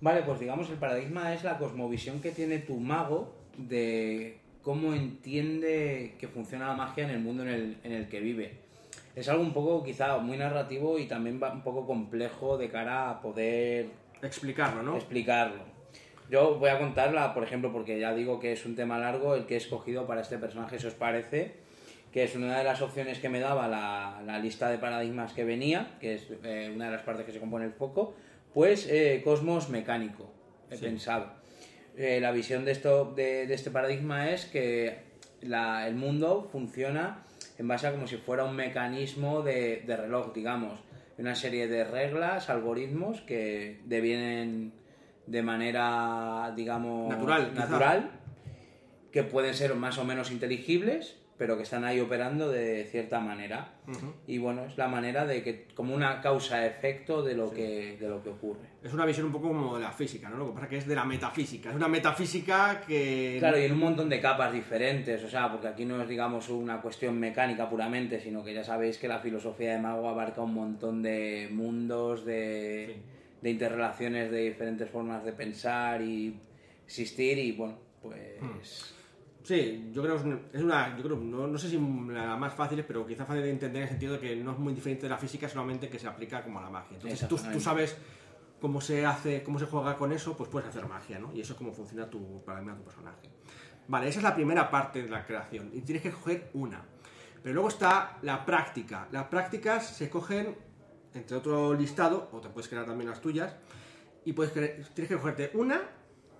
Vale, pues digamos el paradigma es la cosmovisión que tiene tu mago de cómo entiende que funciona la magia en el mundo en el, en el que vive. Es algo un poco quizá muy narrativo y también va un poco complejo de cara a poder Explicarlo, ¿no? explicarlo. Yo voy a contarla, por ejemplo, porque ya digo que es un tema largo el que he escogido para este personaje, si os parece, que es una de las opciones que me daba la, la lista de paradigmas que venía, que es eh, una de las partes que se compone el foco, pues eh, cosmos mecánico, he pensado. Eh, la visión de, esto, de, de este paradigma es que la- el mundo funciona en base a como si fuera un mecanismo de, de reloj, digamos, una serie de reglas, algoritmos que devienen de manera, digamos, Natural, quizá. natural que pueden ser más o menos inteligibles, pero que están ahí operando de cierta manera. Ujú. Y bueno, es la manera de que, como una causa-efecto de, lo que de lo que ocurre. Es una visión un poco como de la física, ¿no? Lo que pasa que es de la metafísica. Es una metafísica que... Claro, y en un montón de capas diferentes, o sea, porque aquí no es, digamos, una cuestión mecánica puramente, sino que ya sabéis que la filosofía de Mago abarca un montón de mundos, de, de interrelaciones de diferentes formas de pensar y existir, y bueno, pues... Sí, yo creo que es una- yo creo, no, no sé si la más fácil, pero quizá fácil de entender en el sentido de que no es muy diferente de la física, solamente que se aplica como a la magia. Entonces, tú, tú sabes cómo se hace, cómo se juega con eso, pues puedes hacer magia, ¿no? Y eso es cómo funciona tu, para mí, tu personaje. Vale, esa es la primera parte de la creación, y tienes que escoger una. Pero luego está la práctica. Las prácticas se escogen entre otro listado, o te puedes crear también las tuyas, y puedes tienes que cogerte una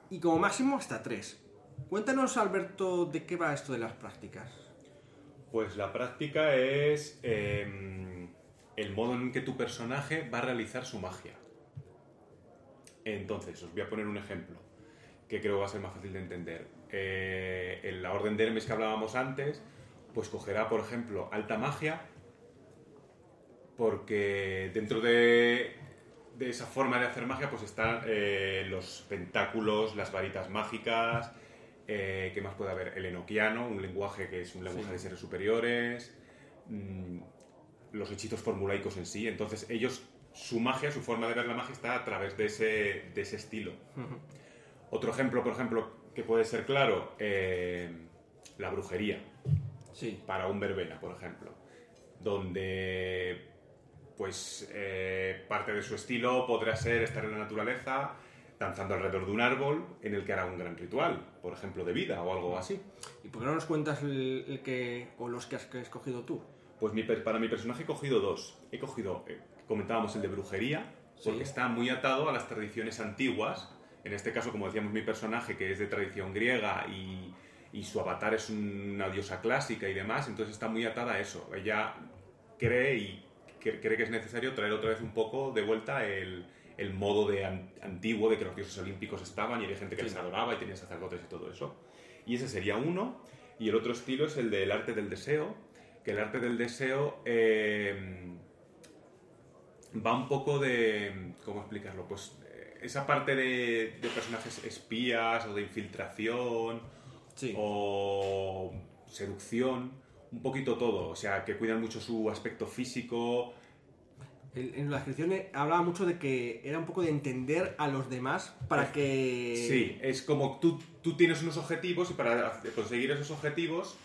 y como máximo hasta tres. Cuéntanos, Alberto, de qué va esto de las prácticas. Pues la práctica es em, el modo en que tu personaje va a realizar su magia. Entonces, os voy a poner un ejemplo que creo va a ser más fácil de entender. Eh, en la orden de Hermes que hablábamos antes, pues cogerá, por ejemplo, alta magia, porque dentro de, de esa forma de hacer magia, pues están eh, los pentáculos, las varitas mágicas, eh, ¿qué más puede haber? El enoquiano, un lenguaje que es un lenguaje de seres superiores, mm, los hechizos formulaicos en sí. Entonces, ellos, su magia, su forma de ver la magia está a través de ese, de ese estilo. Otro ejemplo, por ejemplo, que puede ser claro, eh, la brujería Sí. para un verbena, por ejemplo, donde pues eh, parte de su estilo podrá ser estar en la naturaleza danzando alrededor de un árbol en el que hará un gran ritual, por ejemplo, de vida o algo así. ¿Y por qué no nos cuentas el, el que o los que has escogido tú? Pues mi para mi personaje he cogido dos. He cogido, eh, comentábamos el de brujería, porque Sí. está muy atado a las tradiciones antiguas. En este caso, como decíamos, mi personaje que es de tradición griega y, y su avatar es una diosa clásica y demás, entonces está muy atada a eso. Ella cree y cre- cree que es necesario traer otra vez un poco de vuelta el, el modo de an- antiguo de que los dioses olímpicos estaban y había gente que Sí. les adoraba y tenía sacerdotes y todo eso. Y ese sería uno. Y el otro estilo es el del arte del deseo, que el arte del deseo eh, va un poco de... ¿Cómo explicarlo? Pues eh, esa parte de, de personajes espías o de infiltración Sí. o seducción, un poquito todo. O sea, que cuidan mucho su aspecto físico. En, la descripción hablaba mucho de que era un poco de entender a los demás para que... Sí, es como tú, tú tienes unos objetivos y para conseguir esos objetivos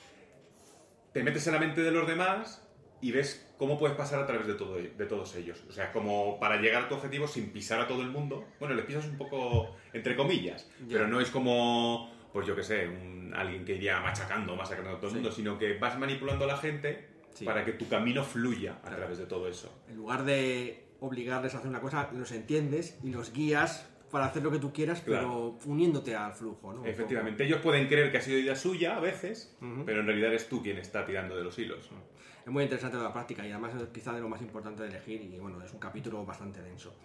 te metes en la mente de los demás y ves cómo puedes pasar a través de, todo, de todos ellos. O sea, como para llegar a tu objetivo sin pisar a todo el mundo. Bueno, le pisas un poco entre comillas, Ya. pero no es como, pues yo qué sé, un- alguien que iría machacando, masacrando a todo el Sí. mundo, sino que vas manipulando a la gente Sí. para que tu camino fluya a Claro. través de todo eso. En lugar de obligarles a hacer una cosa, los entiendes y los guías para hacer lo que tú quieras, Claro. pero uniéndote al flujo, ¿no? Efectivamente, ellos pueden creer que ha sido idea suya a veces, pero en realidad eres tú quien está tirando de los hilos. Es muy interesante la práctica y además es quizá de lo más importante de elegir y bueno, es un capítulo bastante denso.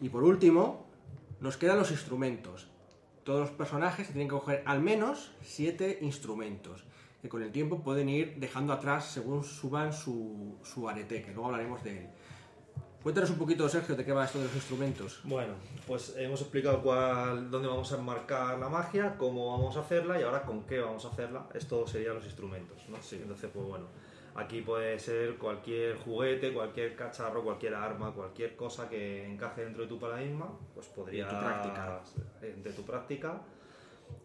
Y por último, nos quedan los instrumentos. Todos los personajes tienen que coger al menos siete instrumentos, que con el tiempo pueden ir dejando atrás según suban su, su arete, que luego hablaremos de él. Cuéntanos un poquito, Sergio, de qué va esto de los instrumentos. Bueno, pues hemos explicado cuál, dónde vamos a enmarcar la magia, cómo vamos a hacerla y ahora con qué vamos a hacerla. Esto serían los instrumentos, ¿no? Entonces, pues bueno, aquí puede ser cualquier juguete, cualquier cacharro, cualquier arma, cualquier cosa que encaje dentro de tu paradigma, pues podrías... tu práctica. De tu práctica.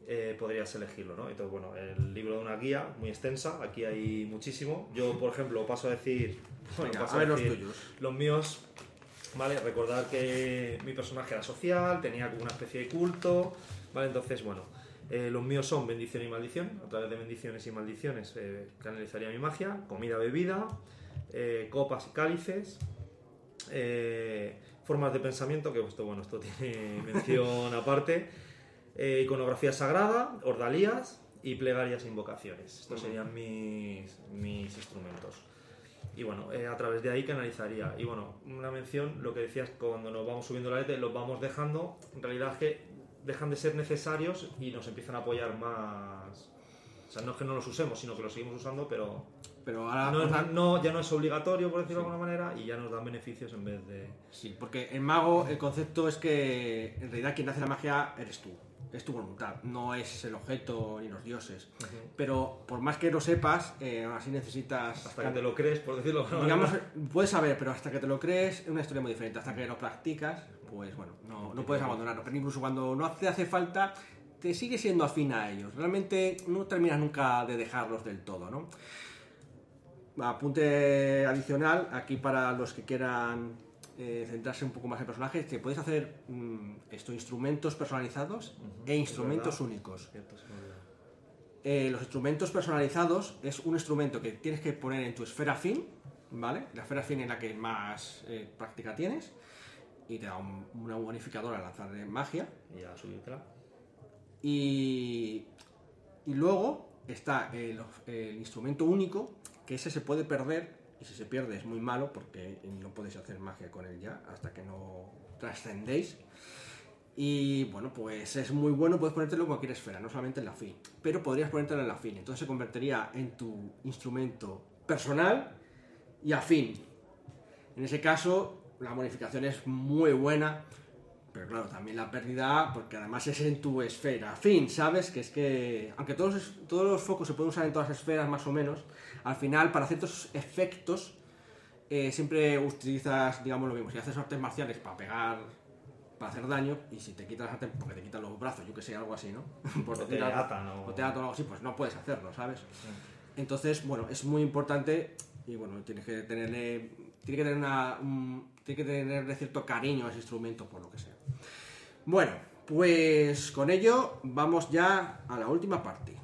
Eh, podrías elegirlo, ¿no? Entonces, bueno, el libro de una guía muy extensa, aquí hay muchísimo. Yo, por ejemplo, paso a decir... bueno, Venga, paso a ver los decir- tuyos. los míos, ¿vale? Recordar que mi personaje era social, tenía como una especie de culto, ¿vale? Entonces, bueno, eh, los míos son bendición y maldición. A través de bendiciones y maldiciones eh, canalizaría mi magia, comida, bebida, eh, copas y cálices, formas de pensamiento, que esto, bueno, esto tiene mención aparte, eh, iconografía sagrada, ordalías y plegarias e invocaciones. Estos serían mis, mis instrumentos. Y bueno, eh, a través de ahí canalizaría. Y bueno, una mención, lo que decías, cuando nos vamos subiendo la letra, los vamos dejando, en realidad es que dejan de ser necesarios y nos empiezan a apoyar más, O sea, no es que no los usemos, sino que los seguimos usando, pero Pero ahora. no, no- ya no es obligatorio, por decirlo de alguna manera, y ya nos dan beneficios en vez de... Sí, porque el mago, el concepto es que en realidad quien hace la magia eres tú. Es tu voluntad, no es el objeto ni los dioses. Pero por más que lo sepas, eh, aún así necesitas. Hasta que te lo crees, por decirlo Digamos, puedes saber, pero hasta que te lo crees es una historia muy diferente. Hasta que lo practicas, pues bueno, no, no puedes abandonarlo. Pero incluso cuando no te hace falta, te sigue siendo afín a ellos. Realmente no terminas nunca de dejarlos del todo, ¿no? Apunte adicional, aquí para los que quieran eh, centrarse un poco más en personajes, que podéis hacer mm, esto, instrumentos personalizados e instrumentos únicos. Eh, los instrumentos personalizados es un instrumento que tienes que poner en tu esfera fin, ¿vale? La esfera fin en la que más eh, práctica tienes y te da un, una bonificadora al lanzar de magia. Y ya subírtela. Y, y luego está el, el instrumento único, que ese se puede perder y si se pierde es muy malo porque no podéis hacer magia con él ya hasta que no trascendéis. Y bueno, pues es muy bueno, puedes ponértelo en cualquier esfera, no solamente en la fin, pero podrías ponértelo en la fin, entonces se convertiría en tu instrumento personal y afín. En ese caso, la bonificación es muy buena, pero claro, también la pérdida, porque además es en tu esfera. Fin, ¿sabes? Que es que, aunque todos, los- todos los focos se pueden usar en todas las esferas más o menos, al final, para ciertos efectos, eh, siempre utilizas, digamos, lo mismo. Si haces artes marciales para pegar, para hacer daño, y si te quitas las artes porque te quitan los brazos, yo que sé, algo así, ¿no? Por O te algo, atan o- o te atan o algo así, pues no puedes hacerlo, ¿sabes? Entonces, bueno, es muy importante y bueno, tienes que tenerle, tiene que tener una, un- tiene que tenerle cierto cariño a ese instrumento por lo que sea. Bueno, pues con ello vamos ya a la última parte.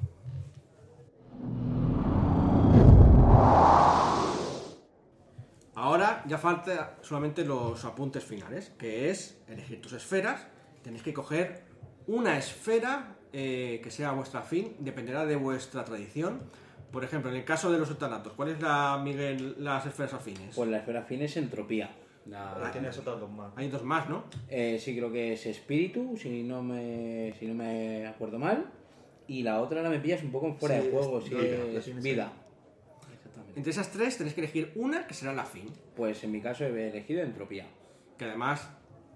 Ahora ya falta solamente los apuntes finales, que es elegir tus esferas. Tenéis que coger una esfera eh, que sea vuestra fin, dependerá de vuestra tradición. Por ejemplo, en el caso de los sultanatos, ¿cuál es la, las esferas afines? Pues la esfera fin es entropía. La- Ahí tienes otras dos más. Hay dos más, ¿no? Eh, sí, creo que es espíritu, si no me, si no me acuerdo mal. Y la otra la me pillas un poco fuera Sí, de juego, es sí, vida, es define vida. Exactamente. Entre esas tres tenéis que elegir una que será la fin, Pues en mi caso he elegido entropía. que además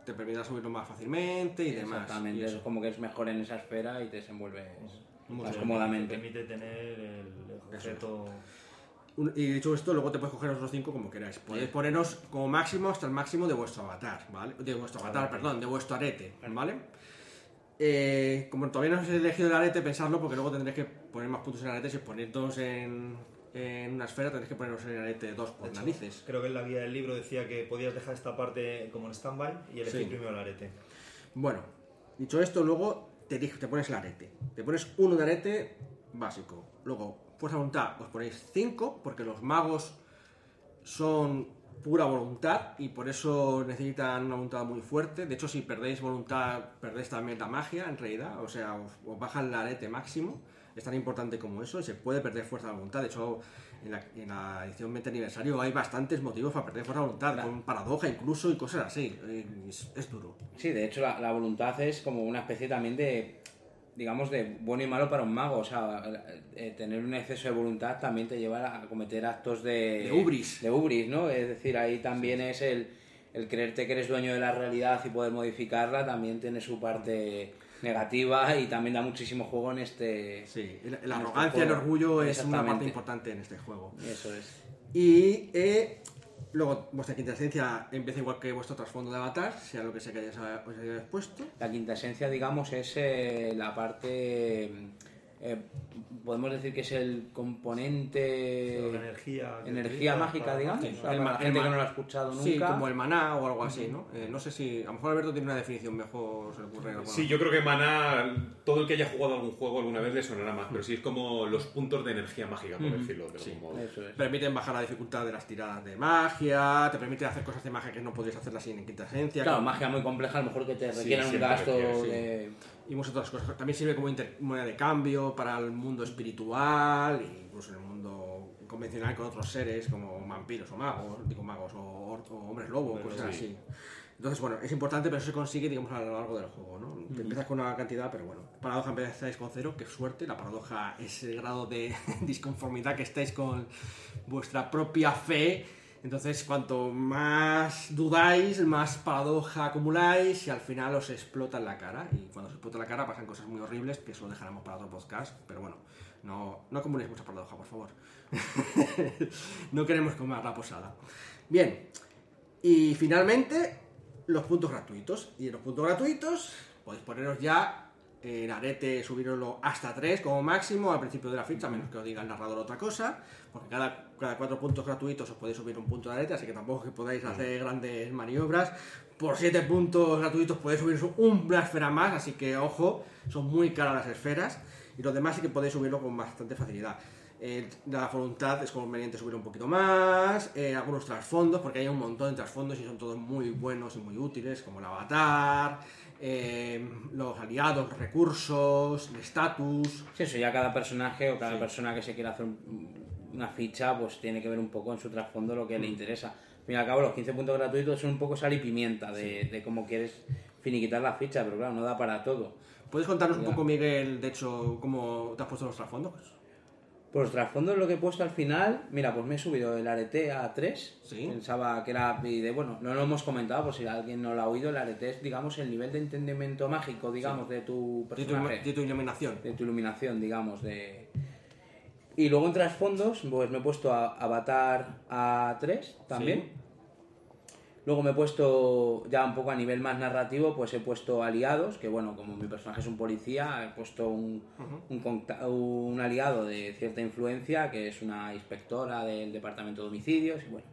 te permitirá subirlo más fácilmente y demás. Exactamente, Y es como que es mejor en esa esfera y te desenvuelves Muy más bien. cómodamente. Te permite tener el objeto... Y dicho esto, luego te puedes coger los cinco como queráis. Podéis poneros como máximo hasta el máximo de vuestro avatar, ¿vale? De vuestro avatar, perdón, de vuestro arete, ¿vale? Eh, como todavía no os he elegido el arete, pensadlo porque luego tendréis que poner más puntos en el arete. Si ponéis dos en, en una esfera, tendréis que poneros en el arete dos por hecho, narices. Creo que en la guía del libro decía que podías dejar esta parte como en stand-by y elegir Sí. primero el arete. Bueno, dicho esto, luego te, te pones el arete. Te pones uno de arete básico. Luego, fuerza de voluntad, os ponéis 5, porque los magos son pura voluntad y por eso necesitan una voluntad muy fuerte. De hecho, si perdéis voluntad, perdéis también la magia, en realidad. O sea, os, os bajan el arete máximo. Es tan importante como eso y se puede perder fuerza de voluntad. De hecho, en la, en la edición 20 aniversario hay bastantes motivos para perder fuerza de voluntad, Claro. con paradoja incluso y cosas así. Eh, Es, es duro. Sí, de hecho la, la voluntad es como una especie también de, digamos, de bueno y malo para un mago. O sea, eh, tener un exceso de voluntad también te lleva a cometer actos de... De ubris. De ubris, ¿no? Es decir, ahí también es el, el creerte que eres dueño de la realidad y poder modificarla, también tiene su parte negativa y también da muchísimo juego en este... Sí, la, este arrogancia, el juego. orgullo es una parte importante en este juego. Eso es. Y eh, luego vuestra quinta esencia empieza igual que vuestro trasfondo de avatar, sea lo que sea que hayáis, os puesto. La quinta esencia, digamos, es eh, la parte... eh, podemos decir que es el componente... La energía... mágica, digamos. Sí, el la gente que no lo ha escuchado nunca. Sí, como el maná o algo así, ¿no? Eh, no sé si, a lo mejor Alberto tiene una definición mejor, se le ocurre. Sí, yo creo que Mana, todo el que haya jugado algún juego alguna vez le sonará más, pero sí es como los puntos de energía mágica, por decirlo de algún modo. Eso es. Permiten bajar la dificultad de las tiradas de magia, te permite hacer cosas de magia que no podrías hacerlas sin en quinta esencia. Claro, como- magia muy compleja, a lo mejor que te Sí, requieren un gasto requiere, sí. de... y muchas otras cosas. También sirve como moneda de cambio para el mundo espiritual, e incluso en el mundo convencional con otros seres como vampiros o magos, digo magos, o, hombres lobo, cosas sí. así. Entonces, bueno, es importante, pero eso se consigue, digamos, a lo largo del juego, ¿no? Te Empiezas con una cantidad, pero bueno. Paradoja empezáis con cero, qué suerte. La paradoja es el grado de disconformidad que estáis con vuestra propia fe. Entonces, cuanto más dudáis, más paradoja acumuláis y al final os explota en la cara. Y cuando os explota en la cara pasan cosas muy horribles que eso lo dejaremos para otro podcast. Pero bueno, no, no acumuléis mucha paradoja, por favor. no queremos comer la posada. Bien, y finalmente, los puntos gratuitos. Y en los puntos gratuitos podéis poneros ya en arete, subiroslo hasta 3 como máximo al principio de la ficha, a menos que os diga el narrador otra cosa, porque cada, cada 4 puntos gratuitos os podéis subir un punto de arete, así que tampoco que podáis hacer grandes maniobras. Por 7 puntos gratuitos podéis subir una esfera más, así que ojo, son muy caras las esferas. Y los demás sí que podéis subirlo con bastante facilidad. Eh, la voluntad es conveniente subir un poquito más, eh, algunos trasfondos, porque hay un montón de trasfondos y son todos muy buenos y muy útiles, como el avatar, eh, los aliados, recursos, el estatus. Sí, eso ya cada personaje o cada persona que se quiera hacer un- una ficha, pues tiene que ver un poco en su trasfondo lo que Mm. le interesa. Al fin y al cabo, los 15 puntos gratuitos son un poco sal y pimienta de, de cómo quieres finiquitar la ficha, pero claro, no da para todo. ¿Puedes contarnos un poco, Miguel, de hecho, cómo te has puesto los trasfondos? Pues los trasfondos lo que he puesto al final, mira, pues me he subido el arete a 3. Sí. Pensaba que era. Y de, bueno, no lo hemos comentado, por si alguien no lo ha oído, el arete es, digamos, el nivel de entendimiento mágico, digamos, de tu De tu, personaje. de tu iluminación. de tu iluminación, digamos, de... Y luego en trasfondos, pues me he puesto a Avatar a 3 también. Luego me he puesto, ya un poco a nivel más narrativo, pues he puesto aliados, que bueno, como mi personaje es un policía, he puesto un, conta- un aliado de cierta influencia, que es una inspectora del departamento de homicidios, y bueno.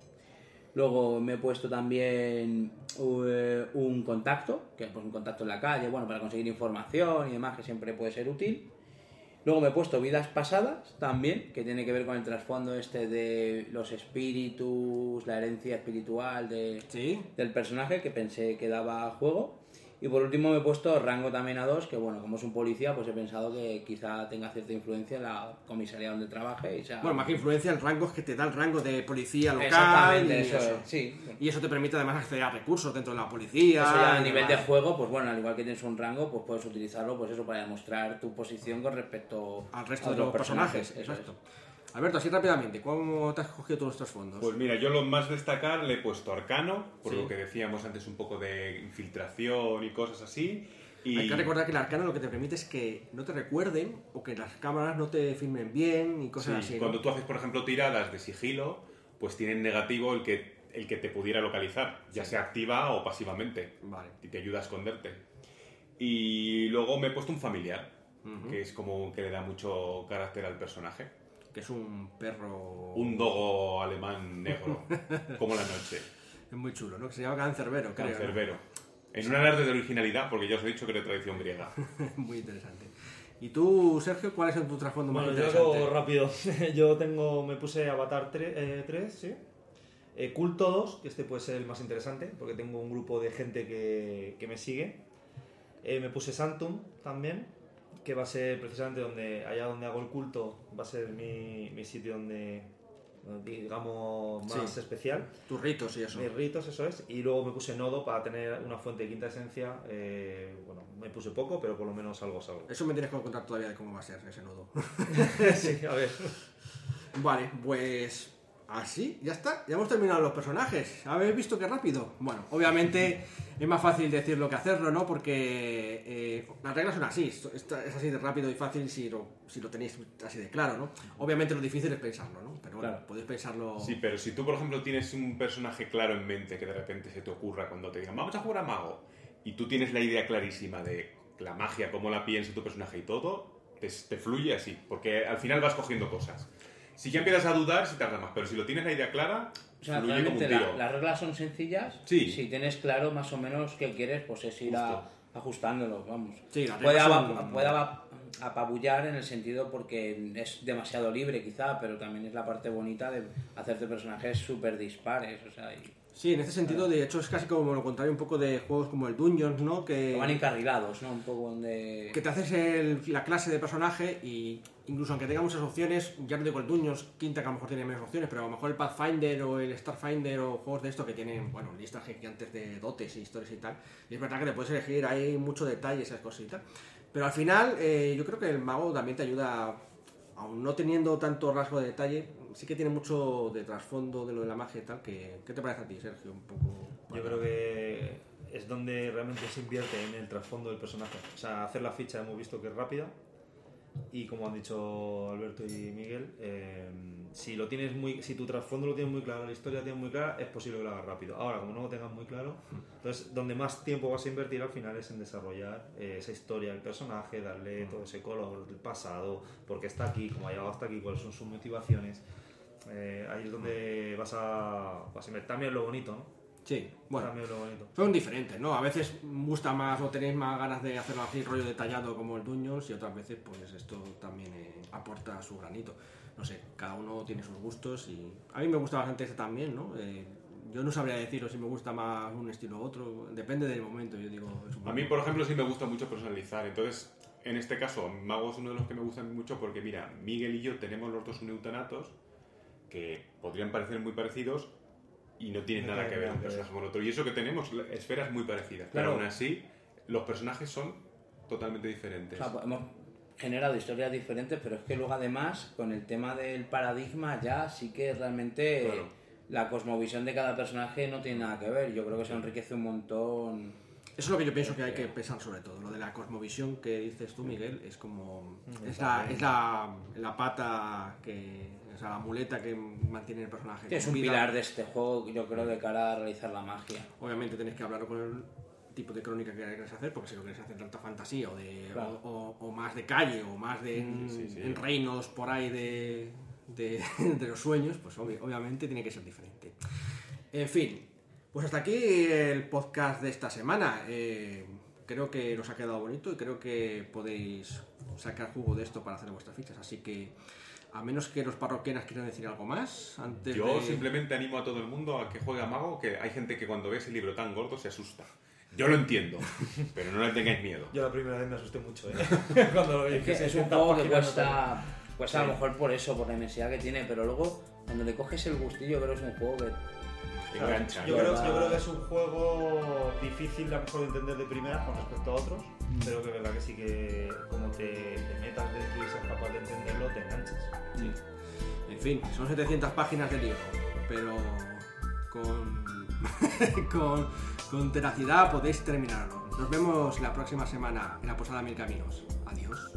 Luego me he puesto también eh, un contacto, que es pues, un contacto en la calle, bueno, para conseguir información y demás, que siempre puede ser útil. Luego me he puesto vidas pasadas también, que tiene que ver con el trasfondo este de los espíritus, la herencia espiritual de, Sí. del personaje, que pensé que daba juego. Y por último me he puesto rango también a 2, que bueno, como es un policía, pues he pensado que quizá tenga cierta influencia en la comisaría donde trabaje. Y sea... Bueno, más que influencia, el rango es que te da el rango de policía local. Exactamente, y eso, eso. es, sí. Y eso te permite además acceder a recursos dentro de la policía. Eso ya a nivel de juego, pues bueno, al igual que tienes un rango, pues puedes utilizarlo pues eso para demostrar tu posición con respecto al resto a de los personajes. es. Alberto, así rápidamente, ¿cómo te has cogido todos estos fondos? Pues mira, yo lo más destacar le he puesto arcano, por Sí. lo que decíamos antes un poco de infiltración y cosas así. Y Hay que recordar que el arcano lo que te permite es que no te recuerden o que las cámaras no te filmen bien y cosas Sí, así. ¿no? cuando tú haces, por ejemplo, tiradas de sigilo, pues tienen negativo el que, el que te pudiera localizar, ya sea activa o pasivamente, Vale. y te ayuda a esconderte. Y luego me he puesto un familiar, Ujú. que es como que le da mucho carácter al personaje. Que es un perro. Un dogo alemán negro, como la noche, Es muy chulo, ¿no? Que se llama Cancerbero, creo. ¿no? cancerbero. En un alarde de originalidad, porque ya os he dicho que era de tradición griega. muy interesante. ¿Y tú, Sergio, cuáles son tus trasfondos más Bueno, yo hago rápido. yo tengo, me puse Avatar 3, 3 ¿sí? Eh, Culto 2, que este puede ser el más interesante, porque tengo un grupo de gente que, que me sigue. Eh, me puse Santum también, que va a ser precisamente donde allá donde hago el culto, va a ser mi, mi sitio donde, digamos, más Sí. especial. Tus ritos y eso. Mis ritos, eso es. Y luego me puse Nodo para tener una fuente de quinta esencia. eh, bueno, me puse poco, pero por lo menos algo es algo. Eso me tienes que contar todavía de cómo va a ser ese nudo. sí, a ver. vale, pues así, ya está. Ya hemos terminado los personajes. ¿Habéis visto qué rápido? Bueno, obviamente es más fácil decirlo que hacerlo, ¿no? Porque eh, las reglas son así. Esto- esto Es así de rápido y fácil si lo, si lo tenéis así de claro, ¿no? Obviamente lo difícil es pensarlo, ¿no? Pero bueno, Claro. podéis pensarlo... Sí, pero si tú, por ejemplo, tienes un personaje claro en mente que de repente se te ocurra cuando te digan, vamos a jugar a mago, y tú tienes la idea clarísima de la magia, cómo la piensa tu personaje y todo, te, te fluye así, porque al final vas cogiendo cosas. Si ya empiezas a dudar, si tarda más, pero si lo tienes la idea clara, O sea, fluye como un tiro. la- las reglas son sencillas. Sí. Si tienes claro más o menos qué quieres, pues es ir a- ajustándolo, vamos. Sí, puede, son- puede apabullar en el sentido porque es demasiado libre quizá, pero también es la parte bonita de hacerte personajes súper dispares, o sea, y- Sí, en este sentido, de hecho, es casi como lo contrario un poco de juegos como el Dungeons, ¿no? Que van encarrilados, ¿no? Un poco donde... que te haces el- la clase de personaje y incluso aunque tenga muchas opciones, ya no digo el Dungeons, Quinta que a lo mejor tiene menos opciones, pero a lo mejor el Pathfinder o el Starfinder o juegos de esto que tienen, bueno, listas gigantes de dotes y historias y tal. Y es verdad que te puedes elegir, hay mucho detalle, esas cositas. Pero al final, eh, yo creo que el mago también te ayuda, aún no teniendo tanto rasgo de detalle, sí que tiene mucho de trasfondo de lo de la magia y tal. Que, ¿Qué te parece a ti, Sergio? Un poco. Yo creo que es donde realmente se invierte en el trasfondo del personaje. O sea, hacer la ficha hemos visto que es rápida. Y como han dicho Alberto y Miguel, eh, si lo tienes muy, si tu trasfondo lo tienes muy claro, la historia la tienes muy clara, es posible que lo hagas rápido. Ahora, como no lo tengas muy claro, entonces donde más tiempo vas a invertir al final es en desarrollar eh, esa historia del personaje, darle todo ese color del pasado, por qué está aquí, cómo ha llegado hasta aquí, cuáles son sus motivaciones. Eh, ahí es donde vas a, vas a invertir. También lo bonito, ¿no? Sí, bueno. También lo bonito. Son diferentes, ¿no? A veces gusta más o tenéis más ganas de hacerlo así, rollo detallado como el Dungeons, y otras veces, pues esto también eh, aporta su granito. No sé, cada uno tiene sus gustos y a mí me gusta bastante este también, ¿no? Eh, yo no sabría deciros si me gusta más un estilo u otro, depende del momento, yo digo. es un A mí, por ejemplo, sí me gusta mucho personalizar. Entonces, en este caso, Mago es uno de los que me gustan mucho porque, mira, Miguel y yo tenemos los dos un eutanatos que podrían parecer muy parecidos y no tienen No nada que ver un personaje con otro. Y eso que tenemos, esferas muy parecidas. Claro. Pero aún así, los personajes son totalmente O diferentes. sea, pues hemos generado historias diferentes, pero es que luego además, con el tema del paradigma, ya sí que realmente Claro. la cosmovisión de cada personaje no tiene nada que ver. Yo creo que se enriquece un montón. Eso es lo que yo pienso que hay que pensar sobre todo. Lo de la cosmovisión que dices tú, Miguel, es como. Mm, Es la, es la, la pata que. O sea, la muleta que mantiene el personaje. Que es un vida. pilar de este juego, yo creo, de cara a realizar la magia. Obviamente tenéis que hablar con el tipo de crónica que queréis hacer, porque si lo queréis hacer tanta fantasía o, de, Claro. o, o- o más de calle o más de en, Sí, sí. en reinos por ahí de, de, de los sueños, pues obvi- obviamente tiene que ser diferente. En fin, pues hasta aquí el podcast de esta semana. Eh, creo que nos ha quedado bonito y creo que podéis sacar jugo de esto para hacer vuestras fichas. Así que, a menos que los parroquianas quieran decir algo más, antes Yo de... simplemente animo a todo el mundo a que juegue a Mago, que hay gente que cuando ve ese libro tan gordo se asusta. Yo lo entiendo, pero no le tengáis miedo. Yo la primera vez me asusté mucho, ¿eh? Cuando lo vi. Es que es un 600 juego que cuesta, cuesta a lo Sí. mejor por eso, por la inmensidad que tiene, pero luego cuando le coges el gustillo creo que es un juego que Engancha. Yo creo, yo creo que es un juego difícil a lo mejor de entender de primera con respecto a otros, pero que es verdad que sí que como te, te metas dentro y seas capaz de entenderlo, te enganchas. Sí. En fin, son 700 páginas de libro, pero con, con, con tenacidad podéis terminarlo. Nos vemos la próxima semana en la Posada Mil Caminos. Adiós.